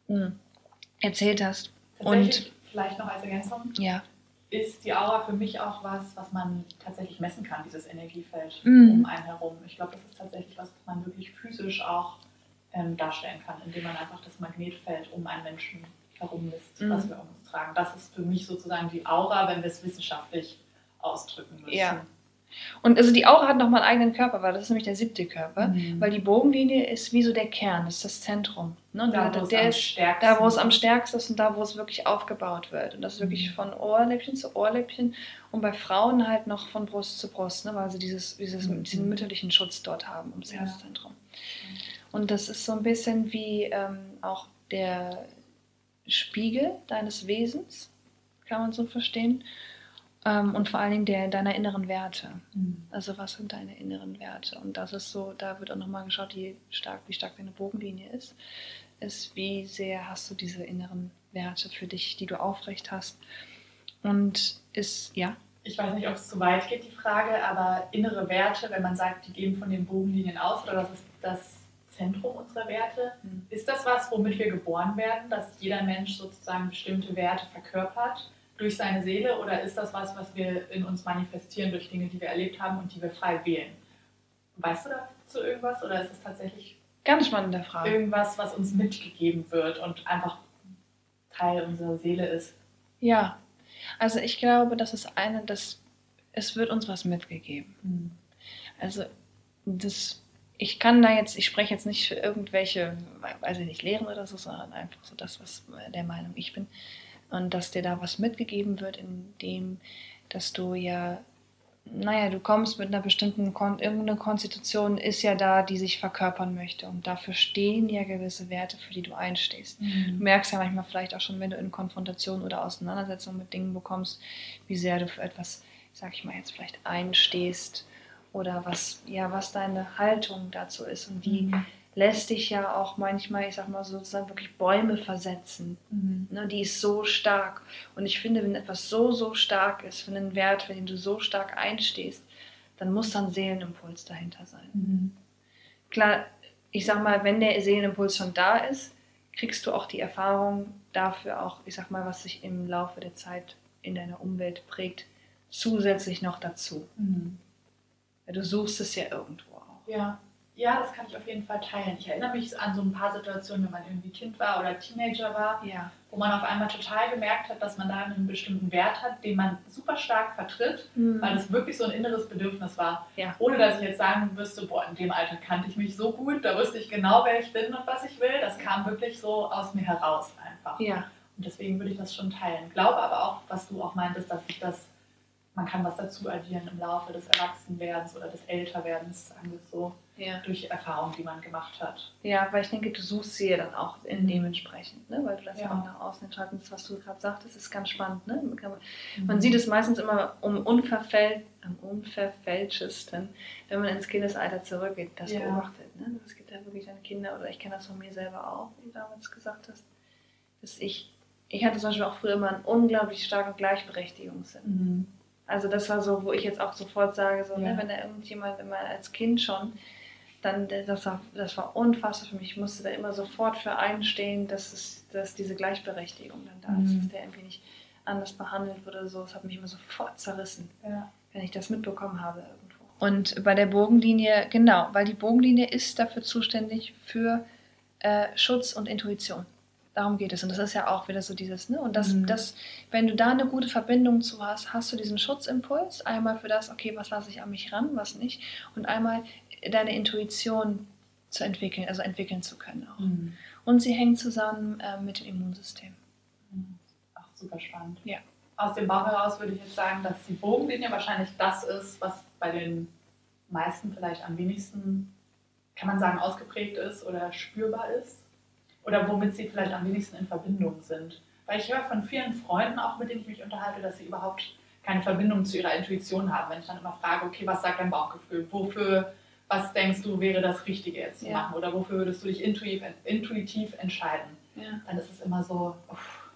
mh, hm, erzählt hast. Und vielleicht noch als Ergänzung. Ja. Ist die Aura für mich auch was, was man tatsächlich messen kann, dieses Energiefeld mhm. um einen herum? Ich glaube, das ist tatsächlich was, was man wirklich physisch auch ähm, darstellen kann, indem man einfach das Magnetfeld um einen Menschen herum misst, mhm. was wir um uns tragen. Das ist für mich sozusagen die Aura, wenn wir es wissenschaftlich ausdrücken müssen. Ja. Und also die Aura hat nochmal einen eigenen Körper, weil das ist nämlich der siebte Körper, mhm. weil die Bogenlinie ist wie so der Kern, das ist das Zentrum. Ne? Da, da, wo der ist, da, wo es am stärksten ist und da, wo es wirklich aufgebaut wird. Und das ist wirklich mhm. von Ohrläppchen zu Ohrläppchen und bei Frauen halt noch von Brust zu Brust, ne? weil sie dieses, dieses, mhm. diesen mütterlichen Schutz dort haben ums ja. Herzzentrum. Und das ist so ein bisschen wie ähm, auch der Spiegel deines Wesens, kann man so verstehen. Ähm, und vor allen Dingen der, deiner inneren Werte. Mhm. Also was sind deine inneren Werte? Und das ist so, da wird auch nochmal geschaut, wie stark, wie stark deine Bogenlinie ist, ist, wie sehr hast du diese inneren Werte für dich, die du aufrecht hast. Und ist, ja. Ich weiß nicht, ob es zu weit geht, die Frage, aber innere Werte, wenn man sagt, die gehen von den Bogenlinien aus oder das ist das Zentrum unserer Werte, mhm. ist das was, womit wir geboren werden, dass jeder Mensch sozusagen bestimmte Werte verkörpert? Durch seine Seele oder ist das was, was wir in uns manifestieren durch Dinge, die wir erlebt haben und die wir frei wählen? Weißt du dazu irgendwas oder ist es tatsächlich ganz spannende Frage? Irgendwas, was uns mitgegeben wird und einfach Teil unserer Seele ist? Ja, also ich glaube, das ist eine, das es wird uns was mitgegeben. Mhm. Also das ich kann da jetzt, ich spreche jetzt nicht für irgendwelche, weiß ich nicht, Lehren oder so, sondern einfach so das, was der Meinung ich bin und dass dir da was mitgegeben wird, indem, dass du ja, naja, du kommst mit einer bestimmten, Kon irgendeine Konstitution ist ja da, die sich verkörpern möchte und dafür stehen ja gewisse Werte, für die du einstehst. Mhm. Du merkst ja manchmal vielleicht auch schon, wenn du in Konfrontation oder Auseinandersetzung mit Dingen bekommst, wie sehr du für etwas, sag ich mal jetzt vielleicht einstehst oder was, ja, was deine Haltung dazu ist und wie mhm lässt dich ja auch manchmal, ich sag mal sozusagen wirklich Bäume versetzen. Mhm. Ne, die ist so stark. Und ich finde, wenn etwas so, so stark ist, für einen Wert, für den du so stark einstehst, dann muss da ein Seelenimpuls dahinter sein. Mhm. Klar, ich sag mal, wenn der Seelenimpuls schon da ist, kriegst du auch die Erfahrung dafür auch, ich sag mal, was sich im Laufe der Zeit in deiner Umwelt prägt, zusätzlich noch dazu. Mhm. Ja, du suchst es ja irgendwo auch. Ja. Ja, das kann ich auf jeden Fall teilen. Ich erinnere mich an so ein paar Situationen, wenn man irgendwie Kind war oder Teenager war. Ja. wo man auf einmal total gemerkt hat, dass man da einen bestimmten Wert hat, den man super stark vertritt, mhm. weil es wirklich so ein inneres Bedürfnis war. Ja. Ohne dass ich jetzt sagen müsste, boah, in dem Alter kannte ich mich so gut, da wusste ich genau, wer ich bin und was ich will. Das kam wirklich so aus mir heraus einfach. Ja. Und deswegen würde ich das schon teilen. Glaube aber auch, was du auch meintest, dass ich das, man kann was dazu addieren im Laufe des Erwachsenwerdens oder des Älterwerdens, sagen wir so ja. durch Erfahrungen, die man gemacht hat. Ja, weil ich denke, du suchst sie ja dann auch in mhm. dementsprechend, ne? weil du das ja, auch nach außen entscheidest, was du gerade sagtest, ist ganz spannend. Ne? Man, mhm. sieht es meistens immer um unverfäl am unverfälschesten, wenn man ins Kindesalter zurückgeht, das ja. beobachtet. Ne? Es gibt ja wirklich dann Kinder, oder ich kenne das von mir selber auch, wie du damals gesagt hast, dass ich, ich hatte zum Beispiel auch früher immer einen unglaublich starken Gleichberechtigungssinn. Mhm. Also das war so, wo ich jetzt auch sofort sage, so, ne, wenn da irgendjemand immer als Kind schon dann das war, das war unfassbar für mich. Ich musste da immer sofort für einstehen, dass, es, dass diese Gleichberechtigung dann da ist, mhm. dass der irgendwie nicht anders behandelt wird oder so. Das hat mich immer sofort zerrissen, ja. wenn ich das mitbekommen habe irgendwo. Und bei der Bogenlinie, genau, weil die Bogenlinie ist dafür zuständig für äh, Schutz und Intuition. Darum geht es. Und das ist ja auch wieder so dieses, ne? Und das, mhm. das, wenn du da eine gute Verbindung zu hast, hast du diesen Schutzimpuls. Einmal für das, okay, was lasse ich an mich ran, was nicht. Und einmal deine Intuition zu entwickeln, also entwickeln zu können auch. Mhm. Und sie hängen zusammen äh, mit dem Immunsystem. Mhm. Ach, super spannend. Ja. Aus dem Bauch heraus würde ich jetzt sagen, dass die Bogenlinie wahrscheinlich das ist, was bei den meisten vielleicht am wenigsten, kann man sagen, ausgeprägt ist oder spürbar ist. Oder womit sie vielleicht am wenigsten in Verbindung sind. Weil ich höre von vielen Freunden, auch mit denen ich mich unterhalte, dass sie überhaupt keine Verbindung zu ihrer Intuition haben. Wenn ich dann immer frage, okay, was sagt dein Bauchgefühl? Wofür was denkst du, wäre das Richtige jetzt zu ja. machen oder wofür würdest du dich intuitiv, intuitiv entscheiden? Ja. Dann ist es immer so, uff,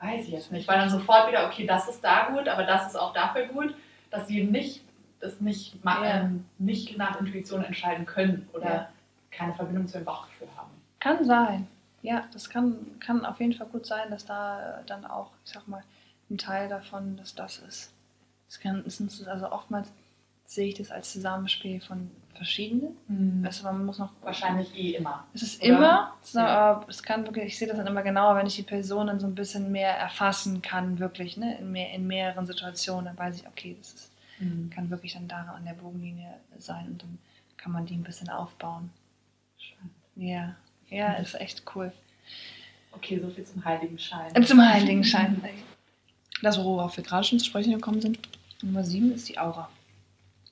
weiß ich jetzt nicht, weil dann sofort wieder, okay, das ist da gut, aber das ist auch dafür gut, dass sie nicht, das nicht, ja. ähm, nicht nach Intuition entscheiden können oder keine Verbindung zu ihrem Bauchgefühl haben. Kann sein. Ja, das kann, kann auf jeden Fall gut sein, dass da dann auch, ich sag mal, ein Teil davon, dass das ist. Es kann, es sind also oftmals sehe ich das als Zusammenspiel von verschiedenen. Mhm. Also man muss noch wahrscheinlich eh immer. Es ist oder? immer, ja. es kann wirklich, ich sehe das dann immer genauer, wenn ich die Person dann so ein bisschen mehr erfassen kann, wirklich, ne, in, mehr, in mehreren Situationen, dann weiß ich, okay, das ist, mhm. kann wirklich dann da an der Bogenlinie sein und dann kann man die ein bisschen aufbauen. Schön. Ja, ja, ist echt cool. Okay, so viel zum Heiligenschein. Zum Heiligenschein. Das, worauf wir gerade schon zu sprechen gekommen sind. Nummer 7 ist die Aura.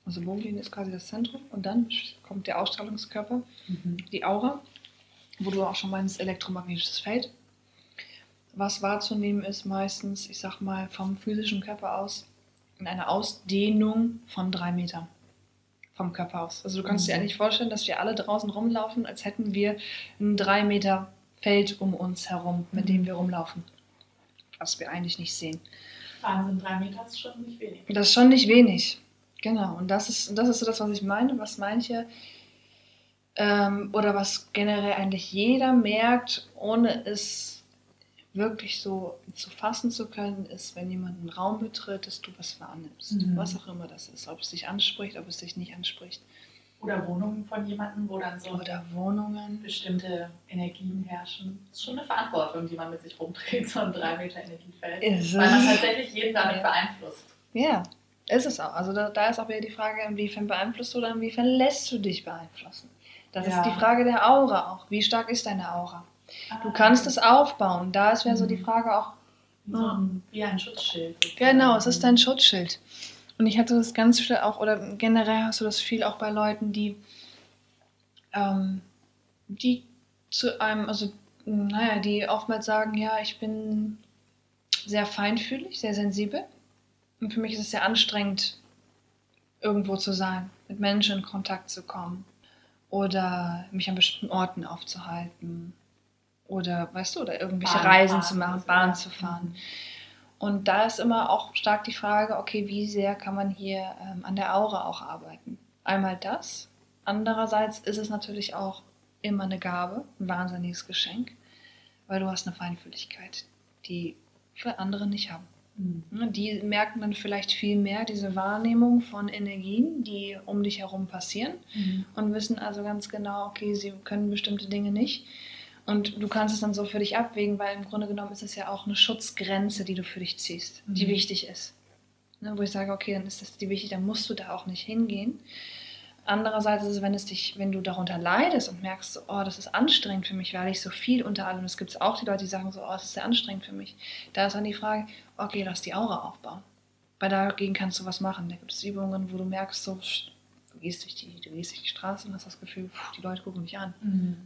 Also Mondlinie ist quasi das Zentrum und dann kommt der Ausstrahlungskörper, mhm. die Aura, wo du auch schon meinst, elektromagnetisches Feld. Was wahrzunehmen ist meistens, ich sag mal, vom physischen Körper aus in einer Ausdehnung von drei Metern vom Körper aus. Also du kannst mhm. dir eigentlich vorstellen, dass wir alle draußen rumlaufen, als hätten wir ein drei Meter Feld um uns herum, mit dem wir rumlaufen. Was wir eigentlich nicht sehen. Wahnsinn, drei Meter ist schon nicht wenig. Das ist schon nicht wenig. Genau, und das ist, das ist so das, was ich meine, was manche ähm, oder was generell eigentlich jeder merkt, ohne es wirklich so zu fassen zu können, ist, wenn jemand einen Raum betritt, dass du was wahrnimmst. Mhm. Was auch immer das ist. Ob es dich anspricht, ob es dich nicht anspricht. Oder Wohnungen von jemandem, wo dann so oder Wohnungen. bestimmte Energien herrschen. Das ist schon eine Verantwortung, die man mit sich rumträgt, so ein 3 Meter Energiefeld. Ist weil man tatsächlich jeden damit ja. beeinflusst. Ja, ist es auch. Also da, da ist auch wieder die Frage, inwiefern beeinflusst du oder inwiefern lässt du dich beeinflussen. Das ja. ist die Frage der Aura auch. Wie stark ist deine Aura? Ah, du kannst es aufbauen. Da ist wäre so die mhm. Frage auch. So ein, wie ein Schutzschild. Genau, es ist dein Schutzschild. Und ich hatte das ganz viel auch, oder generell hast du das viel auch bei Leuten, die, ähm, die zu einem, also naja, die oftmals sagen, ja, ich bin sehr feinfühlig, sehr sensibel. Und für mich ist es sehr anstrengend, irgendwo zu sein, mit Menschen in Kontakt zu kommen oder mich an bestimmten Orten aufzuhalten oder, weißt du, oder irgendwelche Bahn Reisen fahren, zu machen, Bahn zu fahren. Und da ist immer auch stark die Frage, okay, wie sehr kann man hier ähm, an der Aura auch arbeiten? Einmal das. Andererseits ist es natürlich auch immer eine Gabe, ein wahnsinniges Geschenk, weil du hast eine Feinfühligkeit, die für andere nicht haben. Mhm. Die merken dann vielleicht viel mehr diese Wahrnehmung von Energien, die um dich herum passieren mhm. und wissen also ganz genau, okay, sie können bestimmte Dinge nicht. Und du kannst es dann so für dich abwägen, weil im Grunde genommen ist es ja auch eine Schutzgrenze, die du für dich ziehst, die Mhm. wichtig ist. Ne, wo ich sage, okay, dann ist das die wichtig, dann musst du da auch nicht hingehen. Andererseits ist es, wenn es dich, wenn du darunter leidest und merkst, oh, das ist anstrengend für mich, weil ich so viel unter allem, es gibt auch die Leute, die sagen so, oh, das ist sehr anstrengend für mich. Da ist dann die Frage, okay, lass die Aura aufbauen. Weil dagegen kannst du was machen. Da gibt es Übungen, wo du merkst, so, du gehst durch die, du gehst durch die Straße und hast das Gefühl, pff, die Leute gucken mich an. Mhm.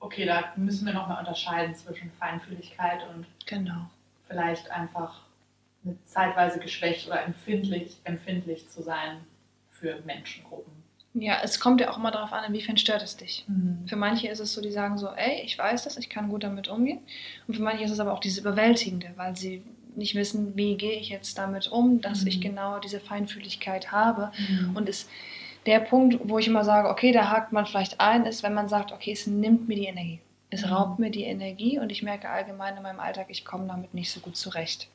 Okay, da müssen wir nochmal unterscheiden zwischen Feinfühligkeit und Genau. vielleicht einfach eine zeitweise geschwächt oder empfindlich, empfindlich zu sein für Menschengruppen. Ja, es kommt ja auch immer darauf an, inwiefern stört es dich. Für manche ist es so, die sagen so, ey, ich weiß das, ich kann gut damit umgehen. Und für manche ist es aber auch dieses Überwältigende, weil sie nicht wissen, wie gehe ich jetzt damit um, dass Mhm. ich genau diese Feinfühligkeit habe. Mhm. Und ist der Punkt, wo ich immer sage, okay, da hakt man vielleicht ein, ist, wenn man sagt, okay, es nimmt mir die Energie. Es Mhm. raubt mir die Energie und ich merke allgemein in meinem Alltag, ich komme damit nicht so gut zurecht.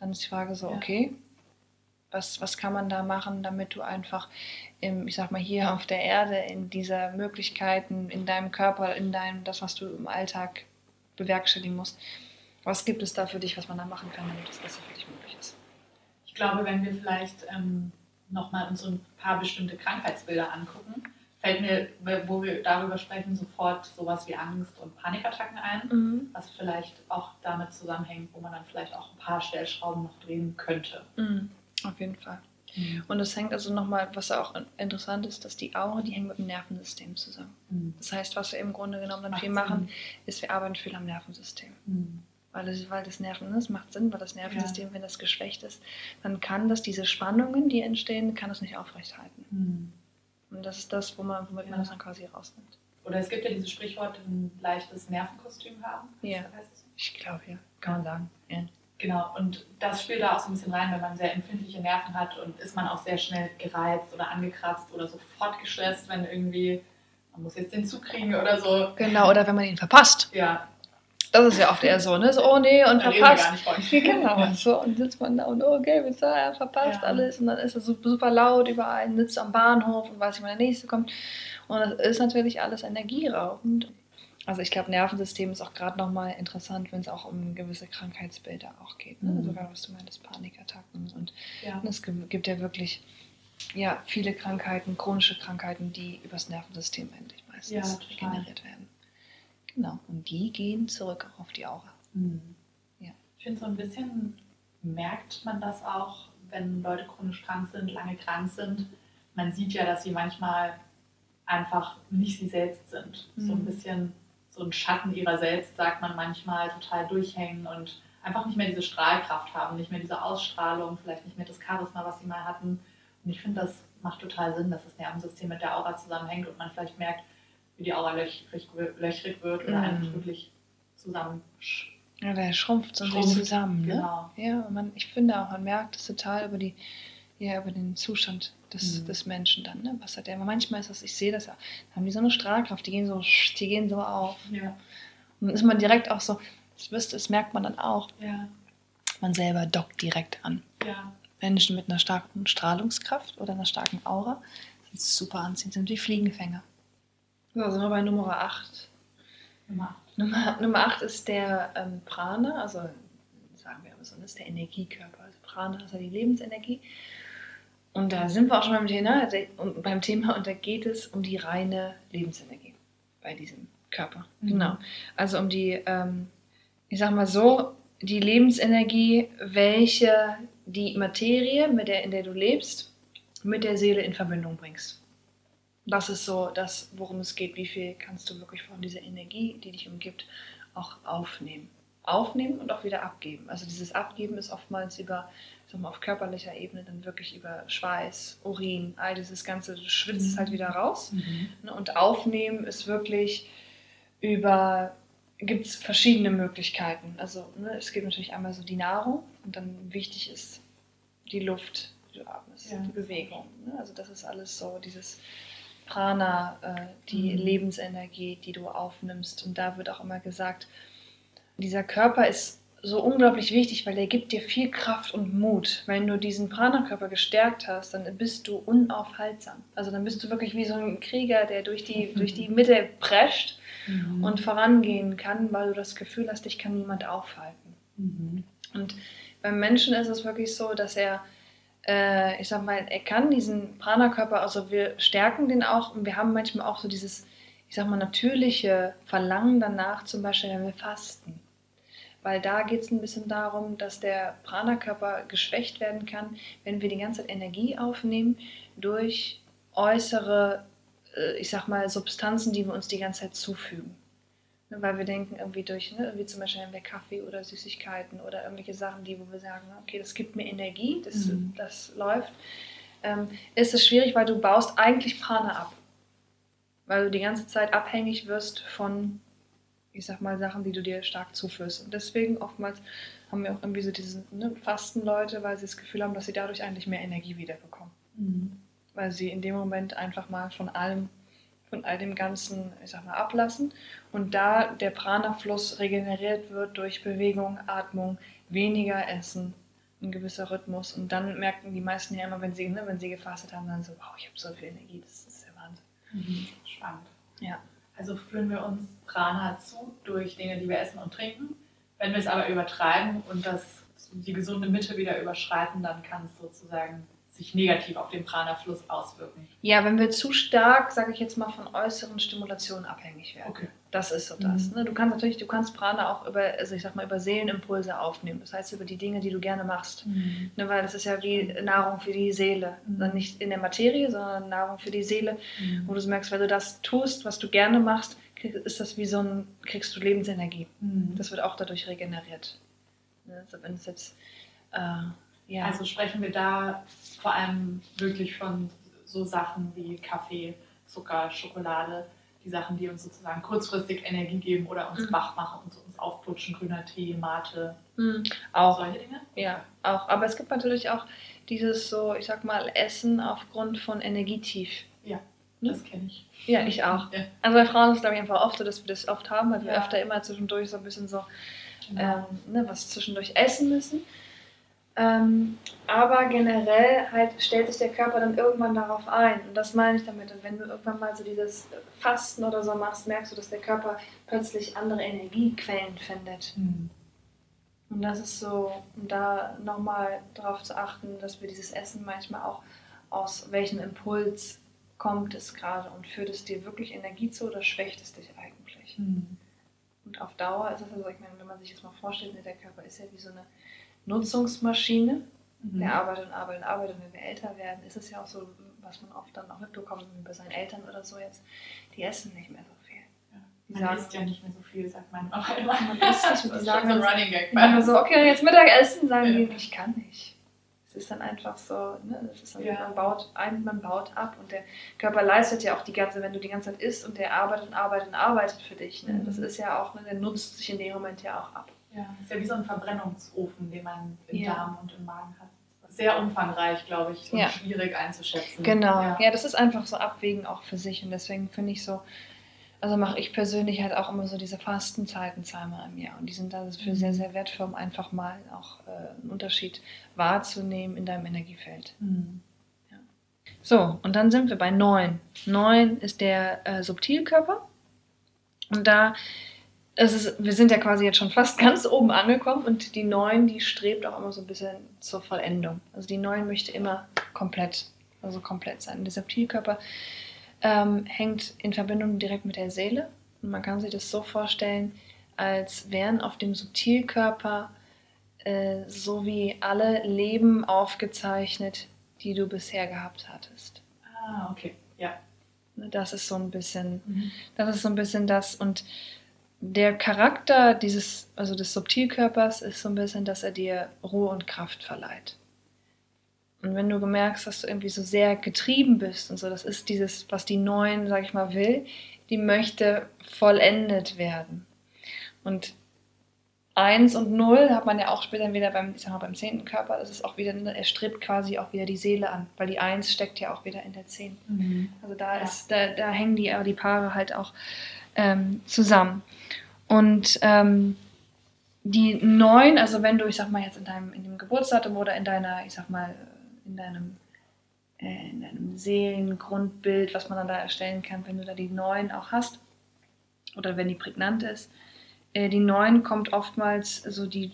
Dann ist die Frage so, okay, was, was kann man da machen, damit du einfach, im, ich sag mal, hier auf der Erde, in dieser Möglichkeiten, in deinem Körper, in deinem, das, was du im Alltag bewerkstelligen musst, was gibt es da für dich, was man da machen kann, damit das besser für dich möglich ist? Ich glaube, wenn wir vielleicht ähm, nochmal uns so ein paar bestimmte Krankheitsbilder angucken, fällt mir, wo wir darüber sprechen, sofort sowas wie Angst und Panikattacken ein, was vielleicht auch damit zusammenhängt, wo man dann vielleicht auch ein paar Stellschrauben noch drehen könnte. Mhm. Auf jeden Fall. Und es hängt also nochmal, was auch interessant ist, dass die Aura, die hängt mit dem Nervensystem zusammen. Mhm. Das heißt, was wir im Grunde genommen dann Macht viel Sinn. machen, ist, wir arbeiten viel am Nervensystem. Weil das, weil das Nerven, das macht Sinn, weil das Nervensystem, wenn das geschwächt ist, dann kann das, diese Spannungen, die entstehen, kann das nicht aufrechthalten. Mhm. Und das ist das, wo man, womit Ja. man das dann quasi rausnimmt. Oder es gibt ja dieses Sprichwort, ein leichtes Nervenkostüm haben. Ja. Es? Ich glaube, ja. Kann man sagen. Ja. Genau, und das spielt da auch so ein bisschen rein, wenn man sehr empfindliche Nerven hat und ist man auch sehr schnell gereizt oder angekratzt oder sofort gestresst, wenn irgendwie, man muss jetzt den Zug kriegen oder so. Genau, oder wenn man ihn verpasst. Ja, Das ist ja oft eher so, ne? So, oh nee, und da reden wir verpasst. gar nicht genau. So, und sitzt man da und oh, okay, hat er verpasst Ja. alles. Und dann ist es super, super laut überall, sitzt am Bahnhof und weiß nicht, wann der nächste kommt. Und das ist natürlich alles energieraubend. Also ich glaube, Nervensystem ist auch gerade nochmal interessant, wenn es auch um gewisse Krankheitsbilder auch geht. Ne? Mhm. Sogar was du meintest, Panikattacken. Und Ja. es gibt ja wirklich ja, viele Krankheiten, chronische Krankheiten, die übers Nervensystem endlich meistens Ja, generiert werden. Genau. Und die gehen zurück auf die Aura. Mhm. Ja. Ich finde, so ein bisschen merkt man das auch, wenn Leute chronisch krank sind, lange krank sind. Man sieht ja, dass sie manchmal einfach nicht sie selbst sind. So ein Mhm. bisschen so ein Schatten ihrer selbst, sagt man manchmal, total durchhängen und einfach nicht mehr diese Strahlkraft haben, nicht mehr diese Ausstrahlung, vielleicht nicht mehr das Charisma, was sie mal hatten. Und ich finde, das macht total Sinn, dass das Nervensystem mit der Aura zusammenhängt und man vielleicht merkt, die Aura löchrig, löchrig wird oder Mhm. einfach wirklich zusammen. Ja, der schrumpft so Schrumpft, zusammen. Ne? Genau. Ja, man, ich finde auch, man merkt es total über die, ja, über den Zustand des, Mhm. des Menschen dann, ne? Was hat der? Aber manchmal ist das, ich sehe das ja, da haben die so eine Strahlkraft, die gehen so, die gehen so auf. Ja. Und dann ist man direkt auch so, das, wisst, ihr, das merkt man dann auch, Ja. man selber dockt direkt an. Ja. Menschen mit einer starken Strahlungskraft oder einer starken Aura sind super anziehend, sind wie Fliegenfänger. So, sind wir bei Nummer 8. Nummer Nummer, Nummer 8 ist der ähm, Prana, also sagen wir immer so, das ist der Energiekörper. Also Prana ist ja die Lebensenergie. Und da sind wir auch schon beim Thema, und beim Thema und da geht es um die reine Lebensenergie bei diesem Körper. Mhm. Genau. Also um die, ähm, ich sag mal so, die Lebensenergie, welche die Materie, mit der, in der du lebst, mit der Seele in Verbindung bringst. Das ist so das, worum es geht. Wie viel kannst du wirklich von dieser Energie, die dich umgibt, auch aufnehmen? Aufnehmen und auch wieder abgeben. Also dieses Abgeben ist oftmals über, ich sag mal, auf körperlicher Ebene dann wirklich über Schweiß, Urin, all dieses ganze, du schwitzt es halt wieder raus. Mhm. Ne, Und aufnehmen ist wirklich über, gibt es verschiedene Möglichkeiten. Also ne, es gibt natürlich einmal so die Nahrung und dann wichtig ist die Luft, die du atmest, Ja. die Bewegung. Ne? Also das ist alles so dieses Prana, äh, die Mhm. Lebensenergie, die du aufnimmst. Und da wird auch immer gesagt, dieser Körper ist so unglaublich wichtig, weil der gibt dir viel Kraft und Mut. Wenn du diesen Prana-Körper gestärkt hast, dann bist du unaufhaltsam. Also dann bist du wirklich wie so ein Krieger, der durch die, durch die Mitte prescht mhm. und vorangehen kann, weil du das Gefühl hast, dich kann niemand aufhalten. Mhm. Und beim Menschen ist es wirklich so, dass er, äh, ich sag mal, er kann diesen Prana-Körper, also wir stärken den auch und wir haben manchmal auch so dieses, ich sag mal, natürliche Verlangen danach, zum Beispiel, wenn wir fasten weil da geht es ein bisschen darum, dass der Prana-Körper geschwächt werden kann, wenn wir die ganze Zeit Energie aufnehmen durch äußere, äh, ich sag mal, Substanzen, die wir uns die ganze Zeit zufügen. Weil wir denken, irgendwie durch, ne, wie zum Beispiel wir Kaffee oder Süßigkeiten oder irgendwelche Sachen, die, wo wir sagen, okay, das gibt mir Energie, das, mhm. das läuft, ähm, ist es schwierig, weil du baust eigentlich Prana ab. Weil du die ganze Zeit abhängig wirst von ich sag mal, Sachen, die du dir stark zuführst. Und deswegen oftmals haben wir auch irgendwie so diese ne, Fastenleute, weil sie das Gefühl haben, dass sie dadurch eigentlich mehr Energie wiederbekommen. Mhm. Weil sie in dem Moment einfach mal von allem, von all dem Ganzen, ich sag mal, ablassen. Und da der Prana-Fluss regeneriert wird durch Bewegung, Atmung, weniger Essen, ein gewisser Rhythmus. Und dann merken die meisten ja immer, wenn sie, ne, wenn sie gefastet haben, dann so, wow, ich habe so viel Energie, das ist der Wahnsinn. Mhm. Spannend. Ja. Also führen wir uns Prana zu durch Dinge, die wir essen und trinken. Wenn wir es aber übertreiben und das, die gesunde Mitte wieder überschreiten, dann kann es sozusagen sich negativ auf den Prana-Fluss auswirken. Ja, wenn wir zu stark, sage ich jetzt mal, von äußeren Stimulationen abhängig werden. Okay. Das ist so das. Mhm. Ne? Du kannst natürlich, du kannst Prana auch über, also ich sag mal, über Seelenimpulse aufnehmen. Das heißt über die Dinge, die du gerne machst. Mhm. Ne, weil das ist ja wie Nahrung für die Seele. Mhm. Dann nicht in der Materie, sondern Nahrung für die Seele. Mhm. Wo du merkst, wenn du das tust, was du gerne machst, ist das wie so ein, kriegst du Lebensenergie. Mhm. Das wird auch dadurch regeneriert. Ne? Also wenn es jetzt äh, ja. Also sprechen wir da vor allem wirklich von so Sachen wie Kaffee, Zucker, Schokolade, die Sachen, die uns sozusagen kurzfristig Energie geben oder uns mhm. wach machen und uns aufputschen, grüner Tee, Mate, mhm. auch solche Dinge? Ja, auch. Aber es gibt natürlich auch dieses so, ich sag mal, Essen aufgrund von Energietief. Ja, hm? das kenne ich. Ja, ich auch. Ja. Also bei Frauen ist es glaube ich einfach oft so, dass wir das oft haben, weil wir öfter immer zwischendurch so ein bisschen so genau. ähm, ne, was zwischendurch essen müssen. Ähm, aber generell halt stellt sich der Körper dann irgendwann darauf ein. Und das meine ich damit. Und wenn du irgendwann mal so dieses Fasten oder so machst, merkst du, dass der Körper plötzlich andere Energiequellen findet. Mhm. Und das ist so, um da nochmal darauf zu achten, dass wir dieses Essen manchmal auch aus welchem Impuls kommt es gerade und führt es dir wirklich Energie zu oder schwächt es dich eigentlich? Mhm. Und auf Dauer ist es also, ich meine, wenn man sich das mal vorstellt, der Körper ist ja wie so eine Nutzungsmaschine. Mhm. Der arbeitet und arbeitet und arbeitet. Und wenn wir älter werden, ist es ja auch so, was man oft dann auch mitbekommt bei seinen Eltern oder so jetzt, die essen nicht mehr so viel. Ja. Die man sagen, isst ja nicht mehr so viel, sagt man auch immer. Man isst nicht, die sagen so Running Gag. Wenn so, okay, jetzt Mittagessen, sagen ja. die, ich kann nicht. Es ist dann einfach so, ne, das ist dann, ja. man, baut ein, man baut ab und der Körper leistet ja auch die ganze, wenn du die ganze Zeit isst und der arbeitet und arbeitet und arbeitet für dich. Ne? Mhm. Das ist ja auch, ne, der nutzt sich in dem Moment ja auch ab. Ja, ist ja wie so ein Verbrennungsofen, den man im ja. Darm und im Magen hat. Sehr umfangreich, glaube ich, und ja. schwierig einzuschätzen. Genau, ja. ja, das ist einfach so abwägen auch für sich und deswegen finde ich so, also mache ich persönlich halt auch immer so diese Fastenzeiten zweimal im Jahr und die sind dafür mhm. sehr, sehr wertvoll, um einfach mal auch äh, einen Unterschied wahrzunehmen in deinem Energiefeld. Mhm. Ja. So, und dann sind wir bei 9. 9 ist der äh, Subtilkörper und da es ist, wir sind ja quasi jetzt schon fast ganz oben angekommen und die Neun, die strebt auch immer so ein bisschen zur Vollendung. Also die Neun möchte immer komplett, also komplett sein. Der Subtilkörper ähm, hängt in Verbindung direkt mit der Seele und man kann sich das so vorstellen, als wären auf dem Subtilkörper äh, so wie alle Leben aufgezeichnet, die du bisher gehabt hattest. Ah, okay, ja. Das ist so ein bisschen, mhm. das ist so ein bisschen das und der Charakter dieses, also des Subtilkörpers ist so ein bisschen, dass er dir Ruhe und Kraft verleiht. Und wenn du gemerkst, dass du irgendwie so sehr getrieben bist und so, das ist dieses, was die Neuen, sag ich mal, will, die möchte vollendet werden. Und eins und null hat man ja auch später wieder beim, ich sag mal, beim zehnten Körper, das ist auch wieder, er strebt quasi auch wieder die Seele an, weil die eins steckt ja auch wieder in der zehn. Mhm. Also da ist, da, da hängen die, die Paare halt auch ähm, zusammen. Und ähm, die neun, also wenn du, ich sag mal, jetzt in deinem in dem Geburtsdatum oder in deiner, ich sag mal, in deinem, äh, in deinem Seelengrundbild, was man dann da erstellen kann, wenn du da die neun auch hast, oder wenn die prägnant ist. Äh, die 9 kommt oftmals, also die,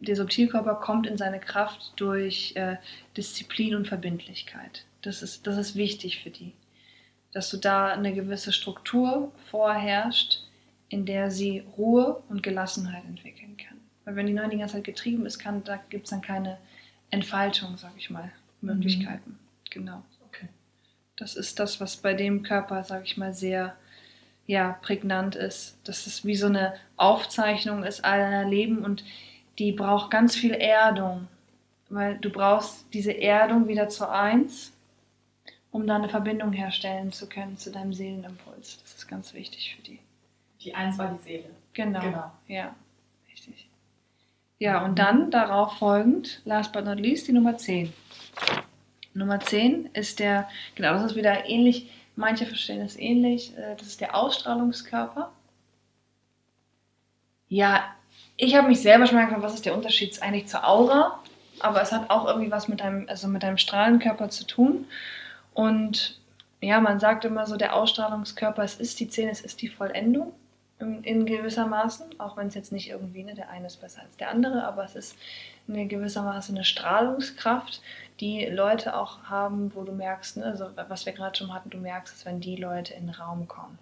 der Subtilkörper kommt in seine Kraft durch äh, Disziplin und Verbindlichkeit. Das ist, das ist wichtig für die. Dass du da eine gewisse Struktur vorherrscht, in der sie Ruhe und Gelassenheit entwickeln kann. Weil wenn die 9 die ganze Zeit getrieben ist, kann, da gibt es dann keine Entfaltung, sag ich mal, Möglichkeiten. Mhm. Genau. Okay. Das ist das, was bei dem Körper, sag ich mal, sehr ja, prägnant ist. Dass es wie so eine Aufzeichnung ist aller Leben und die braucht ganz viel Erdung. Weil du brauchst diese Erdung wieder zu eins, um da eine Verbindung herstellen zu können zu deinem Seelenimpuls. Das ist ganz wichtig für die. Die Eins war die Seele. Genau. genau. Ja, richtig. Ja, und dann darauf folgend, last but not least, die Nummer 10. Nummer 10 ist der, genau, das ist wieder ähnlich, manche verstehen es ähnlich, äh, das ist der Ausstrahlungskörper. Ja, ich habe mich selber schon mal gefragt, was ist der Unterschied eigentlich zur Aura? Aber es hat auch irgendwie was mit deinem, also mit deinem Strahlenkörper zu tun. Und ja, man sagt immer so, der Ausstrahlungskörper, es ist die 10, es ist die Vollendung in gewissermaßen, auch wenn es jetzt nicht irgendwie, ne, der eine ist besser als der andere, aber es ist in gewissermaßen eine Strahlungskraft, die Leute auch haben, wo du merkst, ne, also was wir gerade schon hatten, du merkst es, wenn die Leute in den Raum kommen.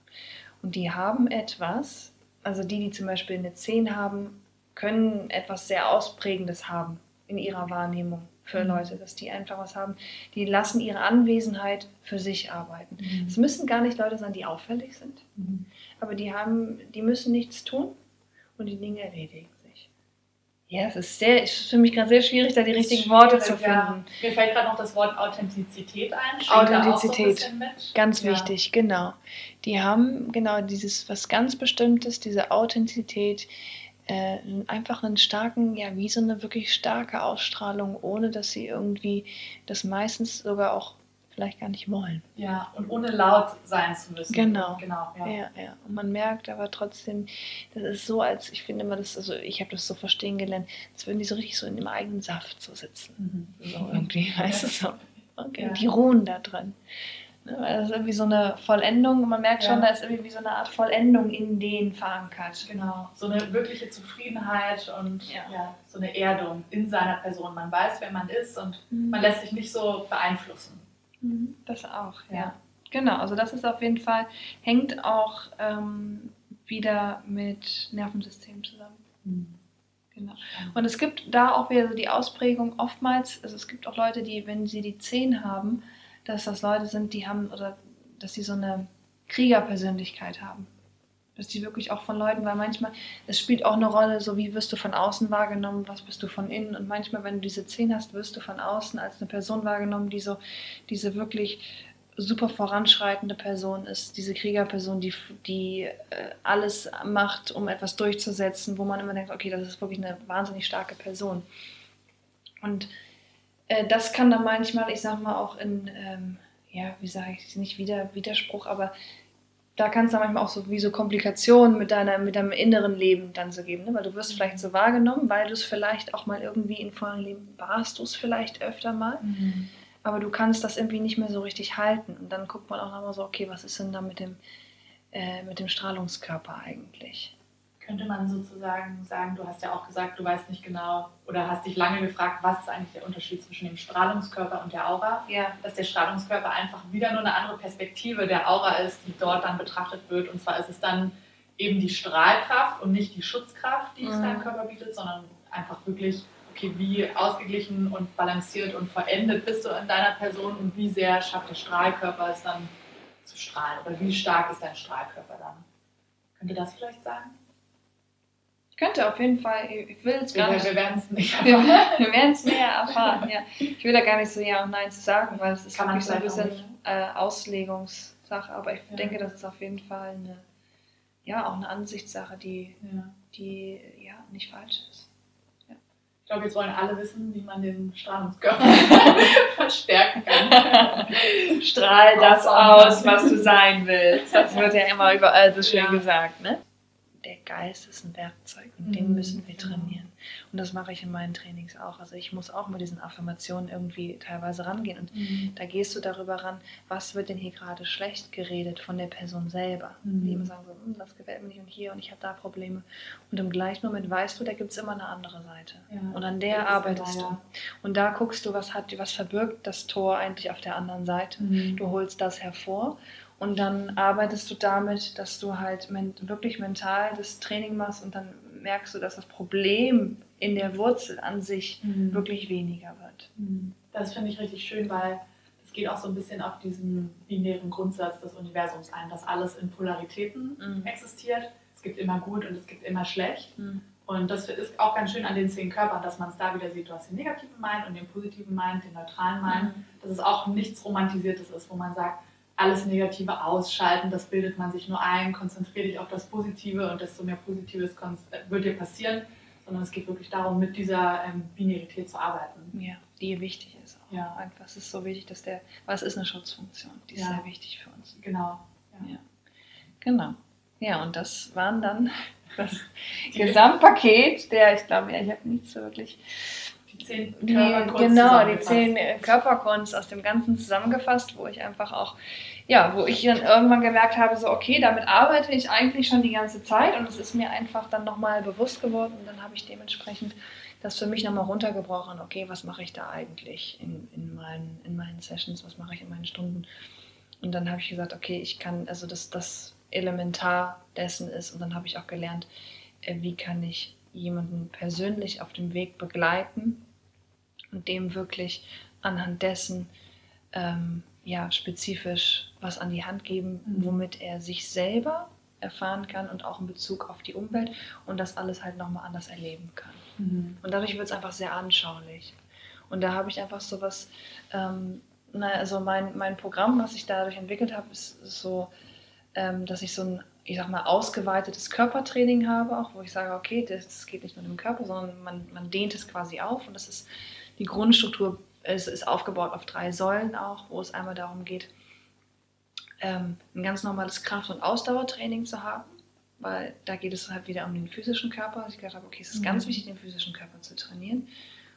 Und die haben etwas, also die, die zum Beispiel eine 10 haben, können etwas sehr Ausprägendes haben in ihrer Wahrnehmung für mhm. Leute, dass die einfach was haben, die lassen ihre Anwesenheit für sich arbeiten. Mhm. Es müssen gar nicht Leute sein, die auffällig sind, mhm. aber die haben, die müssen nichts tun und die Dinge erledigen sich. Ja, es ist sehr, ist für mich gerade sehr schwierig, da die richtigen Worte zu finden. Ja. Mir fällt gerade noch das Wort Authentizität ein. Authentizität, so ganz ja. wichtig, genau. Die haben genau dieses was ganz Bestimmtes, diese Authentizität äh, einfach einen starken, ja, wie so eine wirklich starke Ausstrahlung, ohne dass sie irgendwie das meistens sogar auch vielleicht gar nicht wollen. Ja, und ohne laut sein zu müssen. Genau. genau ja. ja, ja. Und man merkt aber trotzdem, das ist so, als ich finde immer, das, also ich habe das so verstehen gelernt, als würden die so richtig so in dem eigenen Saft so sitzen. Mhm. So irgendwie, weißt du so. Okay, ja. Die ruhen da drin. Ne, das ist irgendwie so eine Vollendung. Man merkt schon, da ist irgendwie so eine Art Vollendung in denen verankert. Genau, so eine wirkliche Zufriedenheit und ja. ja so eine Erdung in seiner Person. Man weiß, wer man ist und mhm. man lässt sich nicht so beeinflussen. Mhm. Das auch, ja. ja. Genau, also das ist auf jeden Fall, hängt auch ähm, wieder mit Nervensystem zusammen. Mhm. Genau. Und es gibt da auch wieder so die Ausprägung oftmals, also es gibt auch Leute, die, wenn sie die 10 haben, dass das Leute sind, die haben oder dass sie so eine Kriegerpersönlichkeit haben. Dass die wirklich auch von Leuten, weil manchmal, es spielt auch eine Rolle, so wie wirst du von außen wahrgenommen, was bist du von innen. Und manchmal, wenn du diese zehn hast, wirst du von außen als eine Person wahrgenommen, die so diese wirklich super voranschreitende Person ist, diese Kriegerperson, die, die äh, alles macht, um etwas durchzusetzen, wo man immer denkt, okay, das ist wirklich eine wahnsinnig starke Person. Und äh, das kann dann manchmal, ich sag mal, auch in, ähm, ja, wie sage ich, nicht wieder Widerspruch, aber da kann es dann manchmal auch so wie so Komplikationen mit, deiner, mit deinem inneren Leben dann so geben, ne? weil du wirst mhm. vielleicht so wahrgenommen, weil du es vielleicht auch mal irgendwie in vorherigen Leben warst, du es vielleicht öfter mal, mhm. aber du kannst das irgendwie nicht mehr so richtig halten und dann guckt man auch nochmal so, okay, was ist denn da mit dem, äh, mit dem Strahlungskörper eigentlich? Könnte man sozusagen sagen, du hast ja auch gesagt, du weißt nicht genau oder hast dich lange gefragt, was ist eigentlich der Unterschied zwischen dem Strahlungskörper und der Aura? Ja. Dass der Strahlungskörper einfach wieder nur eine andere Perspektive der Aura ist, die dort dann betrachtet wird. Und zwar ist es dann eben die Strahlkraft und nicht die Schutzkraft, die mhm. es deinem Körper bietet, sondern einfach wirklich, okay, wie ausgeglichen und balanciert und vollendet bist du in deiner Person und wie sehr schafft der Strahlkörper es dann zu strahlen oder wie stark ist dein Strahlkörper dann? Könnt ihr das vielleicht sagen? Könnte auf jeden Fall, ich will es gar nicht. Wir werden es nicht erfahren. Wir, werden es näher erfahren, ja. Ich will da gar nicht so Ja und Nein zu sagen, weil es ist Kann wirklich so ein bisschen äh, Auslegungssache, aber ich ja. denke, das ist auf jeden Fall eine, ja, auch eine Ansichtssache, die, ja. die ja, nicht falsch ist. Ich glaube, jetzt wollen alle wissen, wie man den Strahlungskörper verstärken kann. Strahl das aus, was du sein willst. Das wird ja immer überall so schön gesagt, ne? Der Geist ist ein Werkzeug und mhm. den müssen wir trainieren. Und das mache ich in meinen Trainings auch. Also ich muss auch mit diesen Affirmationen irgendwie teilweise rangehen. Und mhm. da gehst du darüber ran, was wird denn hier gerade schlecht geredet von der Person selber. Mhm. Die immer sagen so, hm, das gefällt mir nicht und hier und ich habe da Probleme. Und im gleichen Moment weißt du, da gibt es immer eine andere Seite. Ja. Und an der arbeitest du. Und da guckst du, was hat, was verbirgt das Tor eigentlich auf der anderen Seite. Mhm. Du holst das hervor und dann arbeitest du damit, dass du halt wirklich mental das Training machst und dann merkst du, dass das Problem in der Wurzel an sich mhm. wirklich weniger wird. Mhm. Das finde ich richtig schön, weil es geht auch so ein bisschen auf diesen binären Grundsatz des Universums ein, dass alles in Polaritäten mhm. existiert. Es gibt immer gut und es gibt immer schlecht. Mhm. Und das ist auch ganz schön an den zehn Körpern, dass man es da wieder sieht. Du hast den negativen Mind und den positiven Mind, den neutralen Mind. Mhm. Dass es auch nichts Romantisiertes ist, wo man sagt, alles Negative ausschalten, das bildet man sich nur ein, konzentriere dich auf das Positive und desto mehr Positives wird dir passieren, sondern es geht wirklich darum, mit dieser ähm, Binarität zu arbeiten. Ja, die wichtig ist auch. Ja. Einfach, es ist so wichtig, dass der, was ist eine Schutzfunktion, die ist ja. sehr wichtig für uns. Genau. Ja. ja. Genau. Ja, und das waren dann das Gesamtpaket der, ich glaube, ja, ich habe nichts so wirklich die zehn Körperkunst. Genau, die zehn Körperkunst aus dem Ganzen zusammengefasst, wo ich einfach auch, ja, wo ich dann irgendwann gemerkt habe, so, okay, damit arbeite ich eigentlich schon die ganze Zeit und es ist mir einfach dann nochmal bewusst geworden und dann habe ich dementsprechend das für mich nochmal runtergebrochen, okay, was mache ich da eigentlich in, in, meinen, in meinen Sessions, was mache ich in meinen Stunden? Und dann habe ich gesagt, okay, ich kann, also das, das Elementar dessen ist und dann habe ich auch gelernt, äh, wie kann ich jemanden persönlich auf dem Weg begleiten und dem wirklich anhand dessen ähm, ja, spezifisch was an die Hand geben, mhm. womit er sich selber erfahren kann und auch in Bezug auf die Umwelt und das alles halt nochmal anders erleben kann. Mhm. Und dadurch wird es einfach sehr anschaulich. Und da habe ich einfach so was, ähm, na, also mein, mein Programm, was ich dadurch entwickelt habe, ist, ist so, ähm, dass ich so ein ich sag mal, ausgeweitetes Körpertraining habe, auch wo ich sage, okay, das geht nicht nur im Körper, sondern man, man dehnt es quasi auf und das ist die Grundstruktur, es ist aufgebaut auf drei Säulen auch, wo es einmal darum geht, ähm, ein ganz normales Kraft- und Ausdauertraining zu haben, weil da geht es halt wieder um den physischen Körper. Ich gedacht habe, okay, es ist mhm. ganz wichtig, den physischen Körper zu trainieren.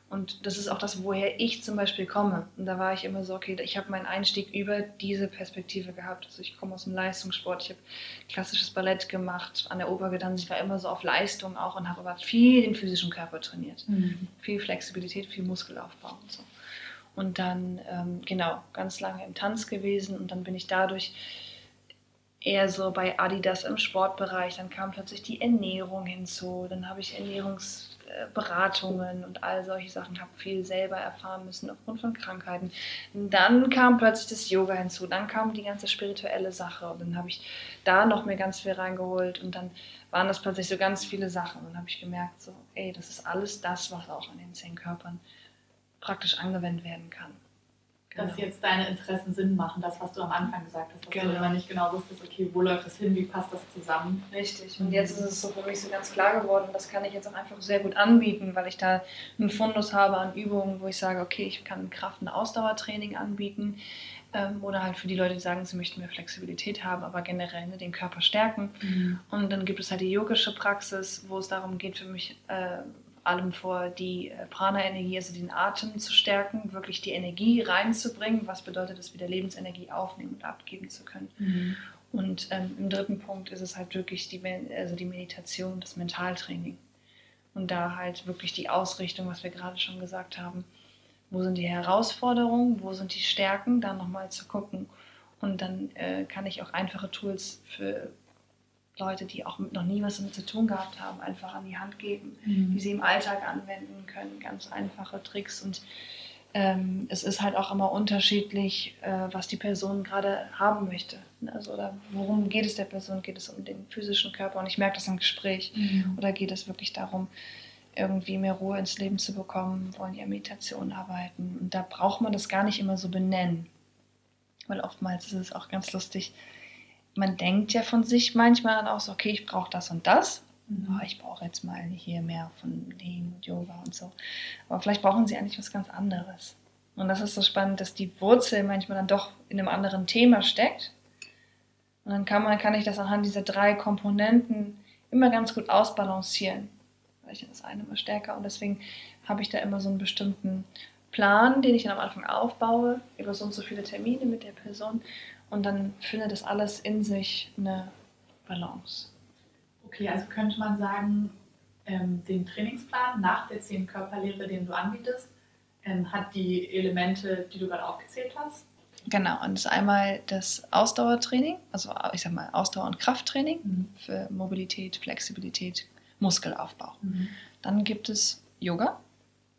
Und das ist auch das, woher ich zum Beispiel komme. Und da war ich immer so, okay, ich habe meinen Einstieg über diese Perspektive gehabt. Also ich komme aus dem Leistungssport, ich habe klassisches Ballett gemacht, an der Oper getanzt. Ich war immer so auf Leistung auch und habe aber viel den physischen Körper trainiert. Mhm. Viel Flexibilität, viel Muskelaufbau und so. Und dann, ähm, genau, ganz lange im Tanz gewesen und dann bin ich dadurch eher so bei Adidas im Sportbereich. Dann kam plötzlich die Ernährung hinzu. Dann habe ich Ernährungsberatungen und all solche Sachen, habe viel selber erfahren müssen aufgrund von Krankheiten. Und dann kam plötzlich das Yoga hinzu. Dann kam die ganze spirituelle Sache. Und dann habe ich da noch mir ganz viel reingeholt. Und dann waren das plötzlich so ganz viele Sachen. Und dann habe ich gemerkt, so, ey, das ist alles das, was auch an den zehn Körpern praktisch angewendet werden kann dass genau. jetzt deine Interessen Sinn machen, das, was du am Anfang gesagt hast, dass genau. du immer nicht genau wusstest, okay, wo läuft das hin, wie passt das zusammen. Richtig. Und jetzt ist es so für mich so ganz klar geworden, das kann ich jetzt auch einfach sehr gut anbieten, weil ich da einen Fundus habe an Übungen, wo ich sage, okay, ich kann Kraft- und Ausdauertraining anbieten. Ähm, oder halt für die Leute, die sagen, sie möchten mehr Flexibilität haben, aber generell ne, den Körper stärken. Mhm. Und dann gibt es halt die yogische Praxis, wo es darum geht, für mich äh, allem vor, die äh, Prana-Energie, also den Atem zu stärken, wirklich die Energie reinzubringen. Was bedeutet es, wieder Lebensenergie aufnehmen und abgeben zu können? Mhm. Und ähm, im dritten Punkt ist es halt wirklich die, also die Meditation, das Mentaltraining. Und da halt wirklich die Ausrichtung, was wir gerade schon gesagt haben. Wo sind die Herausforderungen, wo sind die Stärken, da nochmal zu gucken. Und dann äh, kann ich auch einfache Tools für Leute, die auch noch nie was damit zu tun gehabt haben, einfach an die Hand geben, mhm. die sie im Alltag anwenden können. Ganz einfache Tricks. Und ähm, es ist halt auch immer unterschiedlich, äh, was die Person gerade haben möchte. Also, oder worum geht es der Person? Geht es um den physischen Körper? Und ich merke das im Gespräch. Mhm. Oder geht es wirklich darum, irgendwie mehr Ruhe ins Leben zu bekommen, wollen ja Meditation arbeiten. Und da braucht man das gar nicht immer so benennen. Weil oftmals ist es auch ganz lustig, man denkt ja von sich manchmal dann auch so, okay, ich brauche das und das. Mhm. Oh, ich brauche jetzt mal hier mehr von Lean und Yoga und so. Aber vielleicht brauchen sie eigentlich was ganz anderes. Und das ist so spannend, dass die Wurzel manchmal dann doch in einem anderen Thema steckt. Und dann kann, man, kann ich das anhand dieser drei Komponenten immer ganz gut ausbalancieren. vielleicht ist das eine immer stärker und deswegen habe ich da immer so einen bestimmten Plan, den ich dann am Anfang aufbaue, über so und so viele Termine mit der Person und dann findet das alles in sich eine Balance. Okay, also könnte man sagen, ähm, den Trainingsplan nach der 10 Körperlehre, den du anbietest, ähm, hat die Elemente, die du gerade aufgezählt hast? Genau, und das ist einmal das Ausdauertraining, also ich sag mal Ausdauer- und Krafttraining mhm. für Mobilität, Flexibilität, Muskelaufbau. Mhm. Dann gibt es Yoga,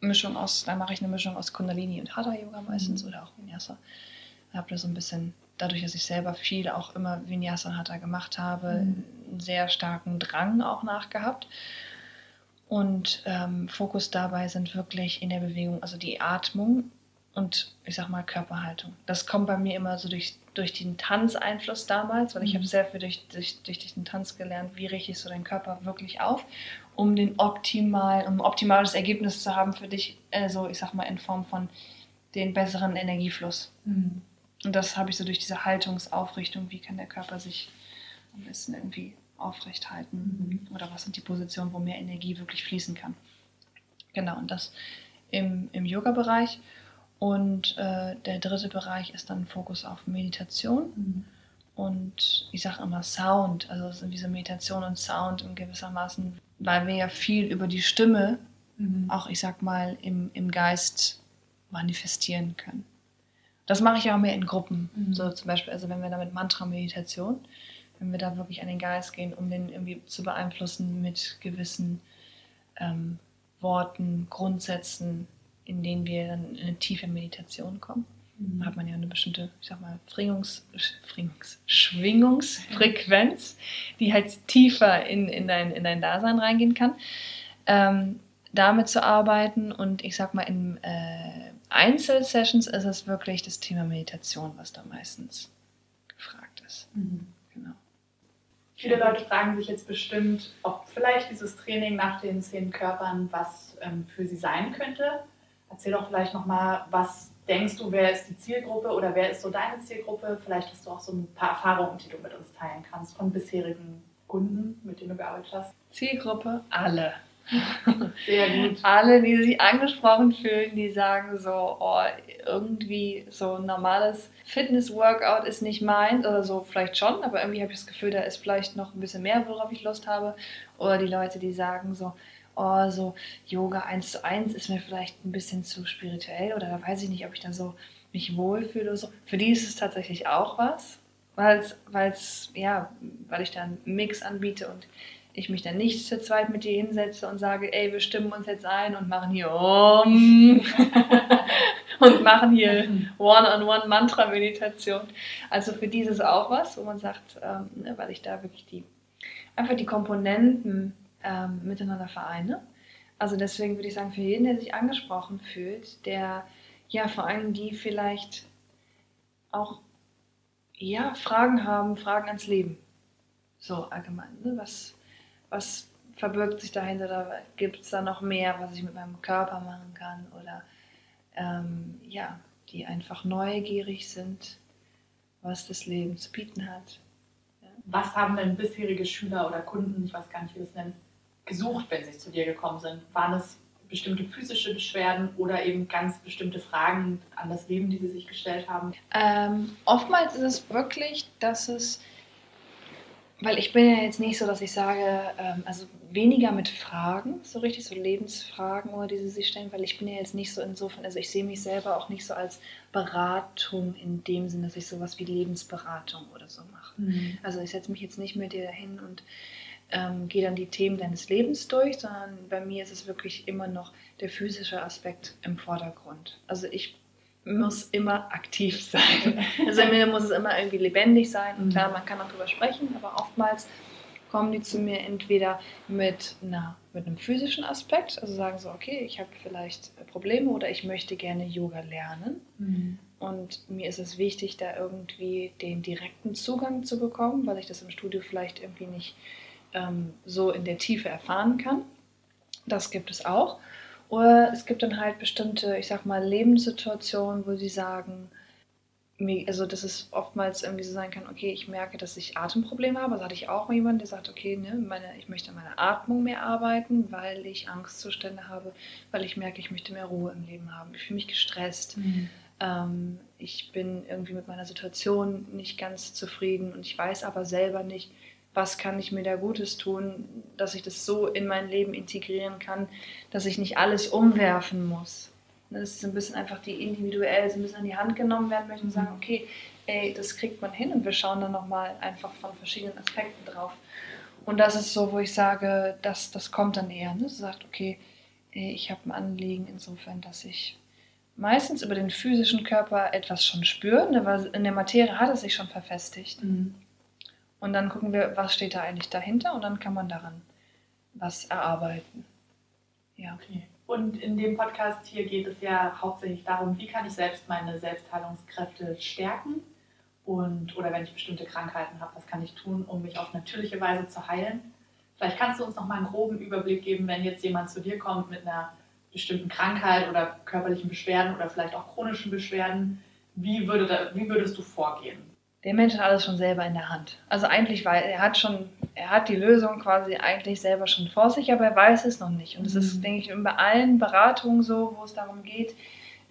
Mischung aus, da mache ich eine Mischung aus Kundalini und Hatha Yoga meistens mhm. oder auch Vinyasa. Ich habe da so ein bisschen, dadurch, dass ich selber viel auch immer Vinyasa und Hatha gemacht habe, mhm. einen sehr starken Drang auch nachgehabt. Und ähm, Fokus dabei sind wirklich in der Bewegung, also die Atmung und ich sag mal Körperhaltung. Das kommt bei mir immer so durch, durch den Tanzeinfluss damals, weil ich habe mhm. sehr viel durch, durch, durch den Tanz gelernt, wie richte ich so deinen Körper wirklich auf, um den optimal, um ein optimales Ergebnis zu haben für dich, also ich sag mal in Form von den besseren Energiefluss. Mhm. Und das habe ich so durch diese Haltungsaufrichtung, wie kann der Körper sich am besten irgendwie aufrecht halten mhm. oder was sind die Positionen, wo mehr Energie wirklich fließen kann. Genau, und das im, im Yoga-Bereich. Und äh, der dritte Bereich ist dann Fokus auf Meditation. Mhm. Und ich sage immer Sound, also es sind diese Meditation und Sound in gewissermaßen, weil wir ja viel über die Stimme, mhm. auch ich sag mal, im, im Geist manifestieren können. Das mache ich auch mehr in Gruppen. Mhm. So zum Beispiel, also wenn wir da mit Mantra-Meditation, wenn wir da wirklich an den Geist gehen, um den irgendwie zu beeinflussen mit gewissen ähm, Worten, Grundsätzen, in denen wir dann in eine tiefe Meditation kommen. Mhm. Da hat man ja eine bestimmte, ich sag mal, Schwingungs, Schwingungs, Schwingungsfrequenz, die halt tiefer in, in, dein, in dein Dasein reingehen kann. Ähm, damit zu arbeiten und ich sag mal, in äh, Einzelsessions ist es wirklich das Thema Meditation, was da meistens gefragt ist. Mhm. Viele Leute fragen sich jetzt bestimmt, ob vielleicht dieses Training nach den zehn Körpern was ähm, für sie sein könnte. Erzähl doch vielleicht nochmal, was denkst du, wer ist die Zielgruppe oder wer ist so deine Zielgruppe? Vielleicht hast du auch so ein paar Erfahrungen, die du mit uns teilen kannst von bisherigen Kunden, mit denen du gearbeitet hast. Zielgruppe? Alle. Sehr gut. Alle, die sich angesprochen fühlen, die sagen so, oh, irgendwie so ein normales Fitness-Workout ist nicht meins oder so, vielleicht schon, aber irgendwie habe ich das Gefühl, da ist vielleicht noch ein bisschen mehr, worauf ich Lust habe. Oder die Leute, die sagen so, oh, so Yoga 1 zu 1 ist mir vielleicht ein bisschen zu spirituell oder da weiß ich nicht, ob ich da so mich wohlfühle oder so. Für die ist es tatsächlich auch was, weil es, ja, weil ich da einen Mix anbiete und ich mich dann nicht zu zweit mit dir hinsetze und sage, ey, wir stimmen uns jetzt ein und machen hier um und machen hier One-on-One-Mantra-Meditation. Also für dieses auch was, wo man sagt, ähm, ne, weil ich da wirklich die einfach die Komponenten ähm, miteinander vereine. Also deswegen würde ich sagen, für jeden, der sich angesprochen fühlt, der ja vor allem die vielleicht auch ja, Fragen haben, Fragen ans Leben. So allgemein. Ne? Was, was verbirgt sich dahinter? Oder gibt es da noch mehr, was ich mit meinem Körper machen kann? Oder ähm, ja, die einfach neugierig sind, was das Leben zu bieten hat. Ja. Was haben denn bisherige Schüler oder Kunden, ich weiß gar nicht, wie das nennt, gesucht, wenn sie zu dir gekommen sind? Waren es bestimmte physische Beschwerden oder eben ganz bestimmte Fragen an das Leben, die sie sich gestellt haben? Ähm, oftmals ist es wirklich, dass es weil ich bin ja jetzt nicht so, dass ich sage, ähm, also weniger mit Fragen, so richtig so Lebensfragen oder die sie sich stellen, weil ich bin ja jetzt nicht so insofern, also ich sehe mich selber auch nicht so als Beratung in dem Sinne, dass ich sowas wie Lebensberatung oder so mache. Mhm. Also ich setze mich jetzt nicht mit dir dahin und ähm, gehe dann die Themen deines Lebens durch, sondern bei mir ist es wirklich immer noch der physische Aspekt im Vordergrund. Also ich muss immer aktiv sein. Also mir muss es immer irgendwie lebendig sein. Und klar, man kann auch drüber sprechen, aber oftmals kommen die zu mir entweder mit, na, mit einem physischen Aspekt, also sagen so, okay, ich habe vielleicht Probleme oder ich möchte gerne Yoga lernen. Mhm. Und mir ist es wichtig, da irgendwie den direkten Zugang zu bekommen, weil ich das im Studio vielleicht irgendwie nicht ähm, so in der Tiefe erfahren kann. Das gibt es auch. Oder es gibt dann halt bestimmte, ich sag mal, Lebenssituationen, wo sie sagen, also dass es oftmals irgendwie so sein kann, okay, ich merke, dass ich Atemprobleme habe. Das hatte ich auch mal jemand, der sagt, okay, ne, meine, ich möchte an meiner Atmung mehr arbeiten, weil ich Angstzustände habe, weil ich merke, ich möchte mehr Ruhe im Leben haben. Ich fühle mich gestresst. Mhm. Ähm, ich bin irgendwie mit meiner Situation nicht ganz zufrieden und ich weiß aber selber nicht, was kann ich mir da Gutes tun, dass ich das so in mein Leben integrieren kann, dass ich nicht alles umwerfen muss. Das ist ein bisschen einfach die individuell ein bisschen an die Hand genommen werden möchten und sagen, okay, ey, das kriegt man hin und wir schauen dann nochmal einfach von verschiedenen Aspekten drauf. Und das ist so, wo ich sage, das, das kommt dann eher. Ne? Sie sagt, okay, ey, ich habe ein Anliegen insofern, dass ich meistens über den physischen Körper etwas schon spüre, ne? weil in der Materie hat es sich schon verfestigt. Mhm. Und dann gucken wir, was steht da eigentlich dahinter und dann kann man daran was erarbeiten. Ja. Okay. Und in dem Podcast hier geht es ja hauptsächlich darum, wie kann ich selbst meine Selbstheilungskräfte stärken und oder wenn ich bestimmte Krankheiten habe, was kann ich tun, um mich auf natürliche Weise zu heilen. Vielleicht kannst du uns noch mal einen groben Überblick geben, wenn jetzt jemand zu dir kommt mit einer bestimmten Krankheit oder körperlichen Beschwerden oder vielleicht auch chronischen Beschwerden. Wie, würde da, wie würdest du vorgehen? Der Mensch hat alles schon selber in der Hand. Also eigentlich weil er hat schon, er hat die Lösung quasi eigentlich selber schon vor sich, aber er weiß es noch nicht. Und es mhm. ist, denke ich, bei allen Beratungen so, wo es darum geht,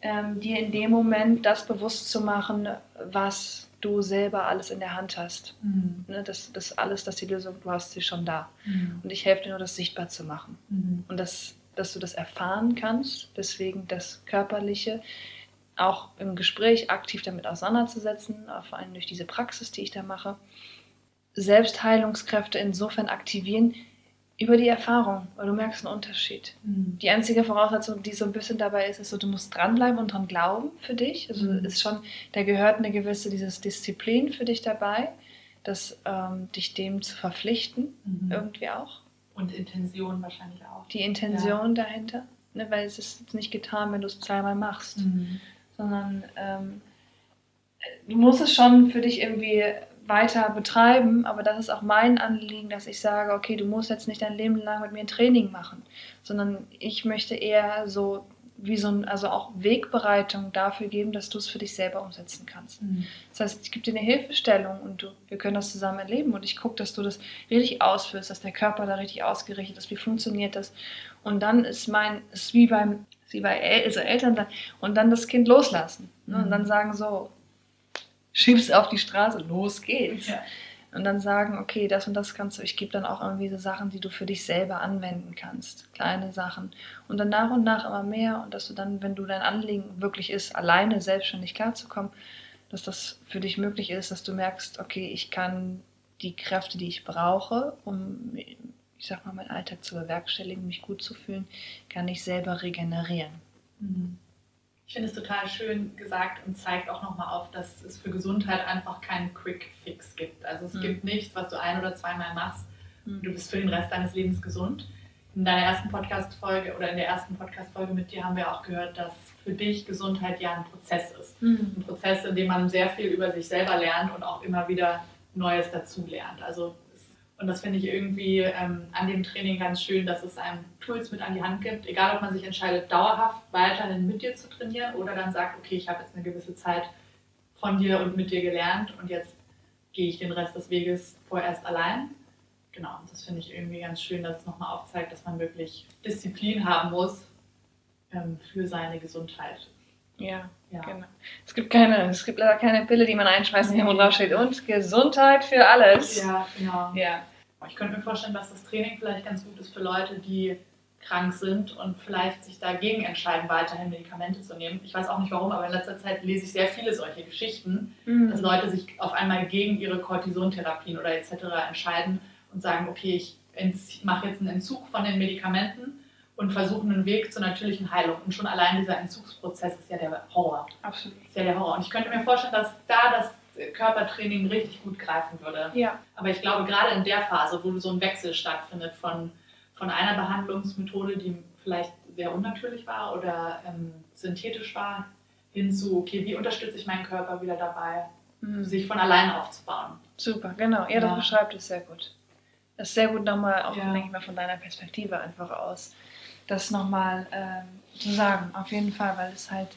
ähm, dir in dem Moment das bewusst zu machen, was du selber alles in der Hand hast. Mhm. Ne, das, das alles, das die Lösung, du hast sie schon da. Mhm. Und ich helfe dir nur, das sichtbar zu machen. Mhm. Und das, dass du das erfahren kannst, deswegen das Körperliche, auch im Gespräch aktiv damit auseinanderzusetzen, vor allem durch diese Praxis, die ich da mache. Selbstheilungskräfte insofern aktivieren über die Erfahrung, weil du merkst einen Unterschied. Mhm. Die einzige Voraussetzung, die so ein bisschen dabei ist, ist so, du musst dranbleiben und dran glauben für dich. Also mhm. ist schon, da gehört eine gewisse dieses Disziplin für dich dabei, das ähm, dich dem zu verpflichten, mhm. irgendwie auch. Und Intention wahrscheinlich auch. Die Intention ja. dahinter, ne, weil es ist nicht getan, wenn du es zweimal machst. Mhm sondern ähm, du musst es schon für dich irgendwie weiter betreiben, aber das ist auch mein Anliegen, dass ich sage, okay, du musst jetzt nicht dein Leben lang mit mir ein Training machen, sondern ich möchte eher so wie so ein, also auch Wegbereitung dafür geben, dass du es für dich selber umsetzen kannst. Mhm. Das heißt, ich gebe dir eine Hilfestellung und du, wir können das zusammen erleben und ich gucke, dass du das richtig ausführst, dass der Körper da richtig ausgerichtet ist, wie funktioniert das. Und dann ist mein, ist wie beim wie bei El also Eltern sein und dann das Kind loslassen. Ne? Und dann mhm. sagen so, schieb's auf die Straße, los geht's. Ja. Und dann sagen, okay, das und das kannst du, ich gebe dann auch irgendwie so Sachen, die du für dich selber anwenden kannst. Kleine Sachen. Und dann nach und nach immer mehr und dass du dann, wenn du dein Anliegen wirklich ist, alleine selbstständig klarzukommen, dass das für dich möglich ist, dass du merkst, okay, ich kann die Kräfte, die ich brauche, um ich sag mal, meinen Alltag zu bewerkstelligen, mich gut zu fühlen, kann ich selber regenerieren. Mhm. Ich finde es total schön gesagt und zeigt auch nochmal auf, dass es für Gesundheit einfach keinen Quick Fix gibt. Also es mhm. gibt nichts, was du ein- oder zweimal machst und du bist für den Rest deines Lebens gesund. In deiner ersten Podcast-Folge oder in der ersten Podcast-Folge mit dir haben wir auch gehört, dass für dich Gesundheit ja ein Prozess ist. Mhm. Ein Prozess, in dem man sehr viel über sich selber lernt und auch immer wieder Neues dazu lernt. Also und das finde ich irgendwie ähm, an dem Training ganz schön, dass es einem Tools mit an die Hand gibt, egal ob man sich entscheidet, dauerhaft weiterhin mit dir zu trainieren oder dann sagt, okay, ich habe jetzt eine gewisse Zeit von dir und mit dir gelernt und jetzt gehe ich den Rest des Weges vorerst allein. Genau, und das finde ich irgendwie ganz schön, dass es nochmal aufzeigt, dass man wirklich Disziplin haben muss ähm, für seine Gesundheit. Ja, ja, genau. Es gibt keine, es gibt leider keine Pille, die man einschmeißen kann, wo drauf steht. Und Gesundheit für alles. Ja, genau. Ja. Ich könnte mir vorstellen, dass das Training vielleicht ganz gut ist für Leute, die krank sind und vielleicht sich dagegen entscheiden, weiterhin Medikamente zu nehmen. Ich weiß auch nicht warum, aber in letzter Zeit lese ich sehr viele solche Geschichten, mhm. dass Leute sich auf einmal gegen ihre Cortisontherapien oder etc. entscheiden und sagen, okay, ich mache jetzt einen Entzug von den Medikamenten und versuchen einen Weg zur natürlichen Heilung. Und schon allein dieser Entzugsprozess ist ja der Horror. Absolut. Ist ja der Horror. Und ich könnte mir vorstellen, dass da das Körpertraining richtig gut greifen würde. Ja. Aber ich glaube, gerade in der Phase, wo so ein Wechsel stattfindet von, von einer Behandlungsmethode, die vielleicht sehr unnatürlich war oder ähm, synthetisch war, hin zu, okay, wie unterstütze ich meinen Körper wieder dabei, mhm. sich von allein aufzubauen. Super, genau. Ja, das beschreibt es sehr gut. Das ist sehr gut nochmal, auch ja. denke ich mal, von deiner Perspektive einfach aus das nochmal ähm, zu sagen, auf jeden Fall, weil es halt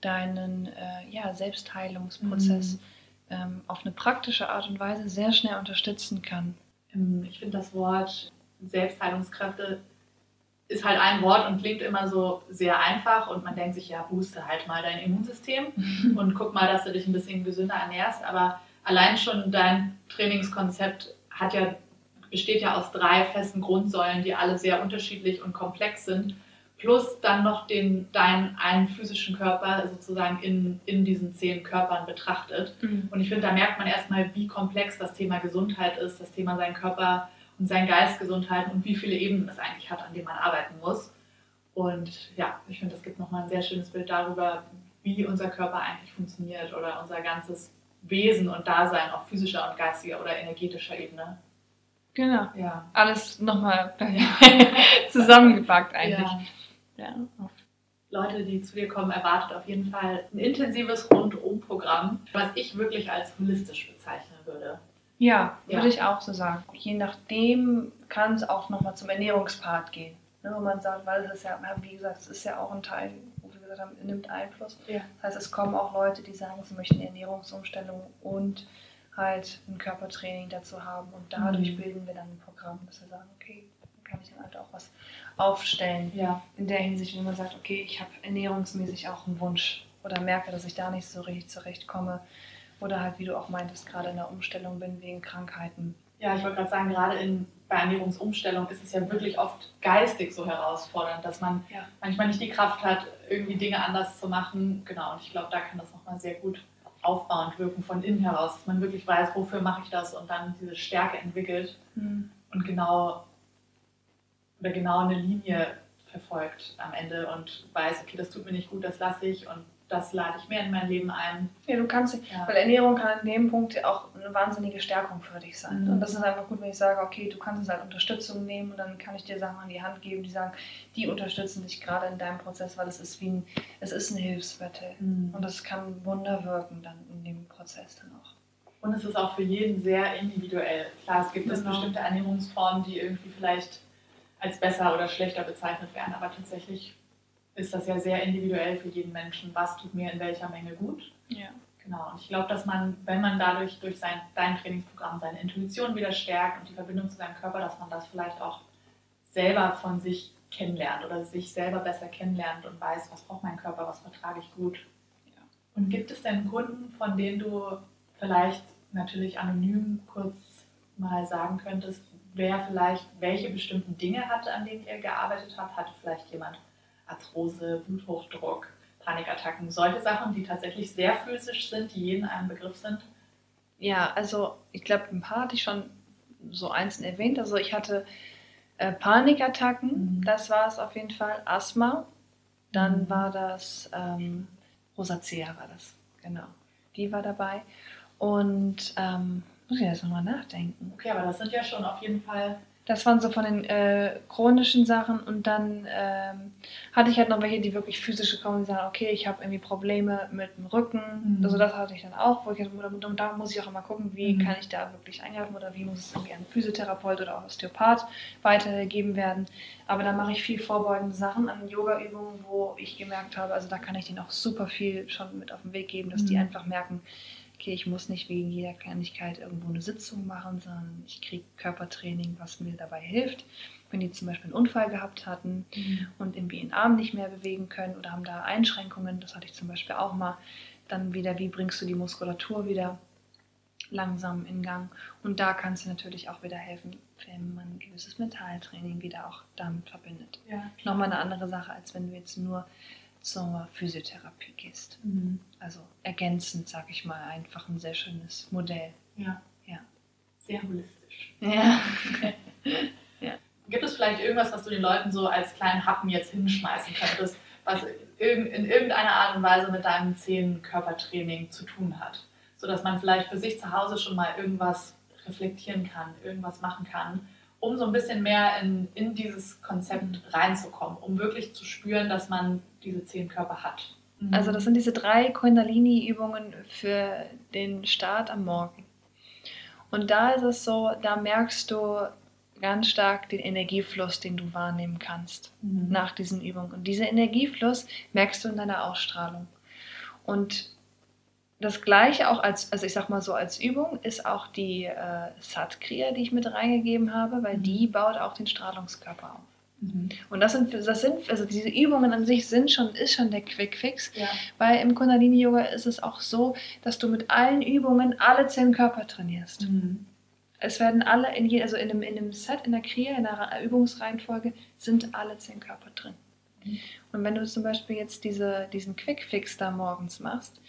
deinen äh, ja, Selbstheilungsprozess mhm. Ähm, auf eine praktische Art und Weise sehr schnell unterstützen kann. Ähm, ich finde das Wort Selbstheilungskräfte ist halt ein Wort und klingt immer so sehr einfach und man denkt sich, ja, booste halt mal dein Immunsystem und guck mal, dass du dich ein bisschen gesünder ernährst. Aber allein schon dein Trainingskonzept hat ja, besteht ja aus drei festen Grundsäulen, die alle sehr unterschiedlich und komplex sind. Plus dann noch den, deinen einen physischen Körper sozusagen in, in diesen zehn Körpern betrachtet. Mhm. Und ich finde, da merkt man erstmal, wie komplex das Thema Gesundheit ist, das Thema sein Körper und sein Geist gesund halten und wie viele Ebenen es eigentlich hat, an denen man arbeiten muss. Und ja, ich finde, das gibt nochmal ein sehr schönes Bild darüber, wie unser Körper eigentlich funktioniert oder unser ganzes Wesen und Dasein auf physischer und geistiger oder energetischer Ebene. Genau. Ja. Alles nochmal zusammengepackt eigentlich. Ja. Ja. Leute, die zu dir kommen, erwartet auf jeden Fall ein intensives Rundum-Programm, was ich wirklich als holistisch bezeichnen würde. Ja, ja, würde ich auch so sagen. Je nachdem kann es auch nochmal zum Ernährungspart gehen. Ne, wo man sagt, weil es ist ja, wie gesagt, es ist ja auch ein Teil, wo wir gesagt haben, nimmt Einfluss. Ja. Das heißt, es kommen auch Leute, die sagen, sie möchten Ernährungsumstellung und halt ein Körpertraining dazu haben. Und dadurch mhm. bilden wir dann ein Programm, dass wir sagen, okay, dann kann ich dann halt auch was aufstellen. Ja. In der Hinsicht, wenn man sagt, okay, ich habe ernährungsmäßig auch einen Wunsch oder merke, dass ich da nicht so richtig zurechtkomme oder halt, wie du auch meintest, gerade in der Umstellung bin wegen Krankheiten. Ja, ich wollte gerade sagen, gerade in, bei Ernährungsumstellung ist es ja wirklich oft geistig so herausfordernd, dass man ja. manchmal nicht die Kraft hat, irgendwie Dinge anders zu machen. Genau, und ich glaube, da kann das nochmal sehr gut aufbauend wirken von innen heraus, dass man wirklich weiß, wofür mache ich das und dann diese Stärke entwickelt mhm. und genau oder genau eine Linie verfolgt am Ende und weiß, okay, das tut mir nicht gut, das lasse ich und das lade ich mehr in mein Leben ein. Ja, du kannst, ja. weil Ernährung kann in dem Punkt auch eine wahnsinnige Stärkung für dich sein. Mhm. Und das ist einfach gut, wenn ich sage, okay, du kannst es halt Unterstützung nehmen und dann kann ich dir Sachen an die Hand geben, die sagen, die unterstützen dich gerade in deinem Prozess, weil es ist wie ein, es ist ein Hilfsmittel. Mhm. Und das kann Wunder wirken dann in dem Prozess dann auch. Und es ist auch für jeden sehr individuell. Klar, es gibt genau. bestimmte Ernährungsformen, die irgendwie vielleicht als besser oder schlechter bezeichnet werden, aber tatsächlich ist das ja sehr individuell für jeden Menschen, was tut mir in welcher Menge gut. Ja. Genau. Und ich glaube, dass man, wenn man dadurch durch sein, dein Trainingsprogramm seine Intuition wieder stärkt und die Verbindung zu seinem Körper, dass man das vielleicht auch selber von sich kennenlernt oder sich selber besser kennenlernt und weiß, was braucht mein Körper, was vertrage ich gut. Ja. Und gibt es denn Kunden, von denen du vielleicht natürlich anonym kurz mal sagen könntest, wer vielleicht welche bestimmten Dinge hatte, an denen ihr gearbeitet habt? Hatte vielleicht jemand Arthrose, Bluthochdruck, Panikattacken, solche Sachen, die tatsächlich sehr physisch sind, die jeden einen Begriff sind? Ja, also ich glaube, ein paar hatte ich schon so einzeln erwähnt. Also ich hatte äh, Panikattacken, mhm. das war es auf jeden Fall, Asthma, dann mhm. war das ähm, Rosacea war das, genau. Die war dabei. Und ähm, muss ich jetzt nochmal nachdenken. Okay, aber das sind ja schon auf jeden Fall das waren so von den äh, chronischen Sachen und dann ähm, hatte ich halt noch welche, die wirklich physische kommen und sagen, okay, ich habe irgendwie Probleme mit dem Rücken. Mhm. Also das hatte ich dann auch, wo ich, und da muss ich auch immer gucken, wie mhm. kann ich da wirklich eingreifen oder wie muss es irgendwie an Physiotherapeut oder auch Osteopath weitergegeben werden. Aber da mache ich viel vorbeugende Sachen an Yoga-Übungen, wo ich gemerkt habe, also da kann ich denen auch super viel schon mit auf den Weg geben, dass mhm. die einfach merken, okay, ich muss nicht wegen jeder Kleinigkeit irgendwo eine Sitzung machen, sondern ich kriege Körpertraining, was mir dabei hilft. Wenn die zum Beispiel einen Unfall gehabt hatten mhm. und irgendwie den Arm nicht mehr bewegen können oder haben da Einschränkungen, das hatte ich zum Beispiel auch mal, dann wieder, wie bringst du die Muskulatur wieder langsam in Gang? Und da kannst du natürlich auch wieder helfen, wenn man ein gewisses Mentaltraining wieder auch damit verbindet. Ja, Nochmal eine andere Sache, als wenn du jetzt nur zur Physiotherapie gehst. Mhm. Also ergänzend, sag ich mal, einfach ein sehr schönes Modell. Ja. ja. Sehr holistisch. Ja. ja. Gibt es vielleicht irgendwas, was du den Leuten so als kleinen Happen jetzt hinschmeißen könntest, was in irgendeiner Art und Weise mit deinem Zehn-Körpertraining zu tun hat? Sodass man vielleicht für sich zu Hause schon mal irgendwas reflektieren kann, irgendwas machen kann, um so ein bisschen mehr in, in dieses Konzept reinzukommen, um wirklich zu spüren, dass man diese zehn Körper hat. Mhm. Also das sind diese drei Kundalini-Übungen für den Start am Morgen. Und da ist es so, da merkst du ganz stark den Energiefluss, den du wahrnehmen kannst mhm. nach diesen Übungen. Und dieser Energiefluss merkst du in deiner Ausstrahlung. Und das gleiche auch als, also ich sag mal so als Übung, ist auch die äh, Satkriya, die ich mit reingegeben habe, weil mhm. die baut auch den Strahlungskörper auf. Mhm. Und das sind, das sind, also diese Übungen an sich sind schon, ist schon der Quick Fix. Ja. Weil im Kundalini-Yoga ist es auch so, dass du mit allen Übungen alle zehn Körper trainierst. Mhm. Es werden alle, in je, also in einem, in einem Set, in der Kriya, in der Übungsreihenfolge, sind alle zehn Körper drin. Mhm. Und wenn du zum Beispiel jetzt diese, diesen Quick Fix da morgens machst,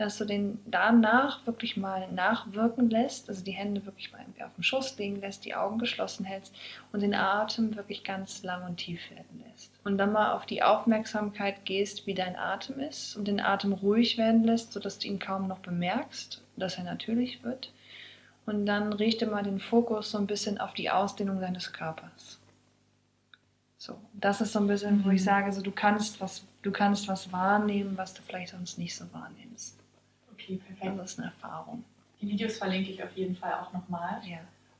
dass du den danach wirklich mal nachwirken lässt, also die Hände wirklich mal auf dem Schoß liegen lässt, die Augen geschlossen hältst und den Atem wirklich ganz lang und tief werden lässt. Und dann mal auf die Aufmerksamkeit gehst, wie dein Atem ist und den Atem ruhig werden lässt, sodass du ihn kaum noch bemerkst, dass er natürlich wird. Und dann richte mal den Fokus so ein bisschen auf die Ausdehnung deines Körpers. So, das ist so ein bisschen, wo ich mhm. sage, so du kannst was, du kannst was wahrnehmen, was du vielleicht sonst nicht so wahrnimmst. Okay, perfekt. Das ist eine Erfahrung. Die Videos verlinke ich auf jeden Fall auch nochmal. Ja.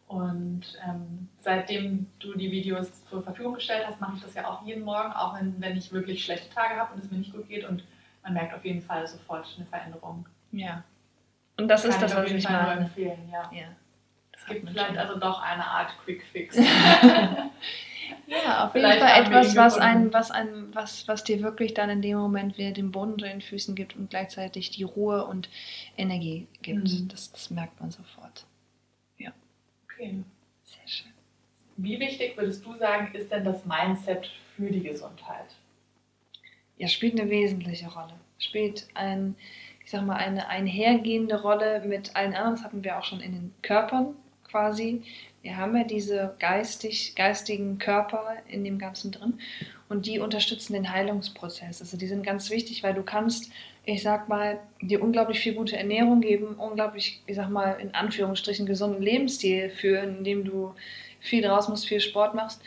Und ähm, seitdem du die Videos zur Verfügung gestellt hast, mache ich das ja auch jeden Morgen, auch wenn, wenn ich wirklich schlechte Tage habe und es mir nicht gut geht. Und man merkt auf jeden Fall sofort eine Veränderung. Ja. Und das Kann ist das, was ich meine. empfehlen, ja. ja. Es gibt vielleicht also doch eine Art Quick Fix. Ja, auf jeden Fall etwas, was, ein, was, ein, was, was dir wirklich dann in dem Moment wieder den Boden unter den Füßen gibt und gleichzeitig die Ruhe und Energie gibt. Mhm. Das, das merkt man sofort. Ja. Okay. Sehr schön. Wie wichtig würdest du sagen, ist denn das Mindset für die Gesundheit? Ja, spielt eine wesentliche Rolle. Spielt ein, ich sag mal, eine einhergehende Rolle mit allen anderen. Das hatten wir auch schon in den Körpern quasi. Wir haben ja diese geistig, geistigen Körper in dem Ganzen drin und die unterstützen den Heilungsprozess. Also die sind ganz wichtig, weil du kannst, ich sag mal, dir unglaublich viel gute Ernährung geben, unglaublich, ich sag mal, in Anführungsstrichen gesunden Lebensstil führen, indem du viel draus musst, viel Sport machst.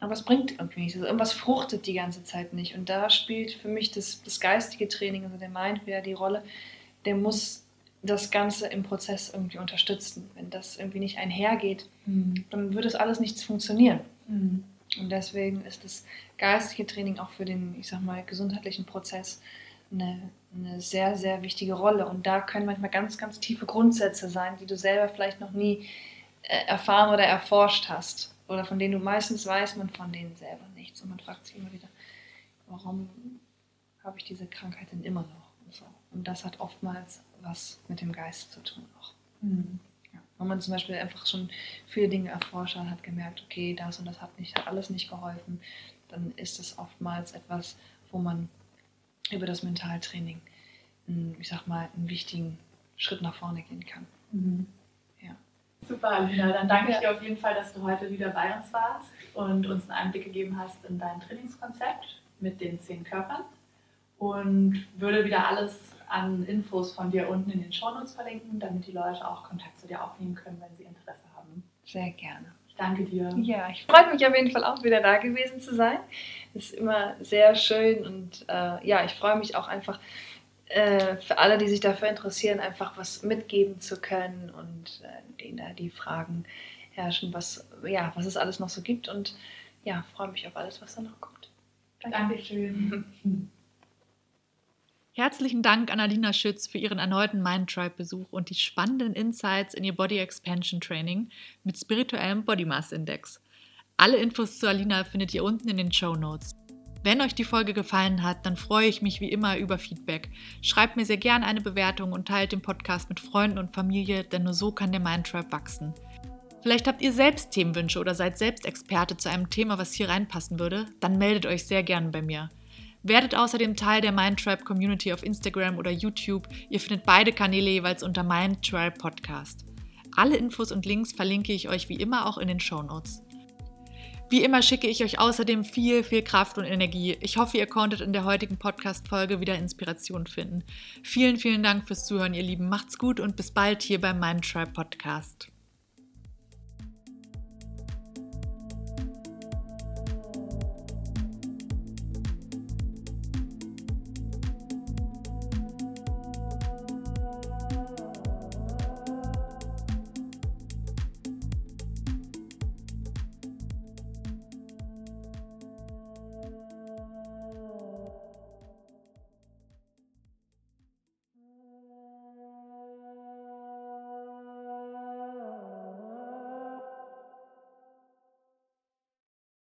Aber es bringt irgendwie nichts. Also irgendwas fruchtet die ganze Zeit nicht. Und da spielt für mich das, das geistige Training, also der Mind wieder die Rolle. Der muss das Ganze im Prozess irgendwie unterstützen. Wenn das irgendwie nicht einhergeht, mhm. dann würde es alles nichts funktionieren. Mhm. Und deswegen ist das geistige Training auch für den, ich sag mal, gesundheitlichen Prozess eine, eine sehr, sehr wichtige Rolle. Und da können manchmal ganz, ganz tiefe Grundsätze sein, die du selber vielleicht noch nie äh, erfahren oder erforscht hast. Oder von denen du meistens weißt man von denen selber nichts. Und man fragt sich immer wieder, warum habe ich diese Krankheit denn immer noch? Und, so. und das hat oftmals was mit dem Geist zu tun auch. Mhm. Ja. Wenn man zum Beispiel einfach schon viele Dinge erforscht hat, hat gemerkt, okay, das und das hat, nicht, hat alles nicht geholfen, dann ist es oftmals etwas, wo man über das Mentaltraining, ich sag mal, einen wichtigen Schritt nach vorne gehen kann. Mhm. Ja. Super, Alina. Dann danke ja. ich dir auf jeden Fall, dass du heute wieder bei uns warst und uns einen Einblick gegeben hast in dein Trainingskonzept mit den zehn Körpern und würde wieder alles an Infos von dir unten in den Shownotes verlinken, damit die Leute auch Kontakt zu dir aufnehmen können, wenn sie Interesse haben. Sehr gerne. Ich danke dir. Ja, ich freue mich auf jeden Fall auch wieder da gewesen zu sein. Ist immer sehr schön und äh, ja, ich freue mich auch einfach äh, für alle, die sich dafür interessieren, einfach was mitgeben zu können und äh, denen da die Fragen herrschen, was, ja, was es alles noch so gibt und ja, freue mich auf alles, was da noch kommt. Danke. Dankeschön. Herzlichen Dank an Alina Schütz für ihren erneuten Mind Tribe Besuch und die spannenden Insights in ihr Body Expansion Training mit spirituellem Body Mass Index. Alle Infos zu Alina findet ihr unten in den Show Notes. Wenn euch die Folge gefallen hat, dann freue ich mich wie immer über Feedback. Schreibt mir sehr gerne eine Bewertung und teilt den Podcast mit Freunden und Familie, denn nur so kann der Mind Tribe wachsen. Vielleicht habt ihr selbst Themenwünsche oder seid selbst Experte zu einem Thema, was hier reinpassen würde, dann meldet euch sehr gerne bei mir. Werdet außerdem Teil der Mindtribe Community auf Instagram oder YouTube. Ihr findet beide Kanäle jeweils unter Mindtribe Podcast. Alle Infos und Links verlinke ich euch wie immer auch in den Show Notes. Wie immer schicke ich euch außerdem viel, viel Kraft und Energie. Ich hoffe, ihr konntet in der heutigen Podcast-Folge wieder Inspiration finden. Vielen, vielen Dank fürs Zuhören, ihr Lieben. Macht's gut und bis bald hier beim Mindtribe Podcast.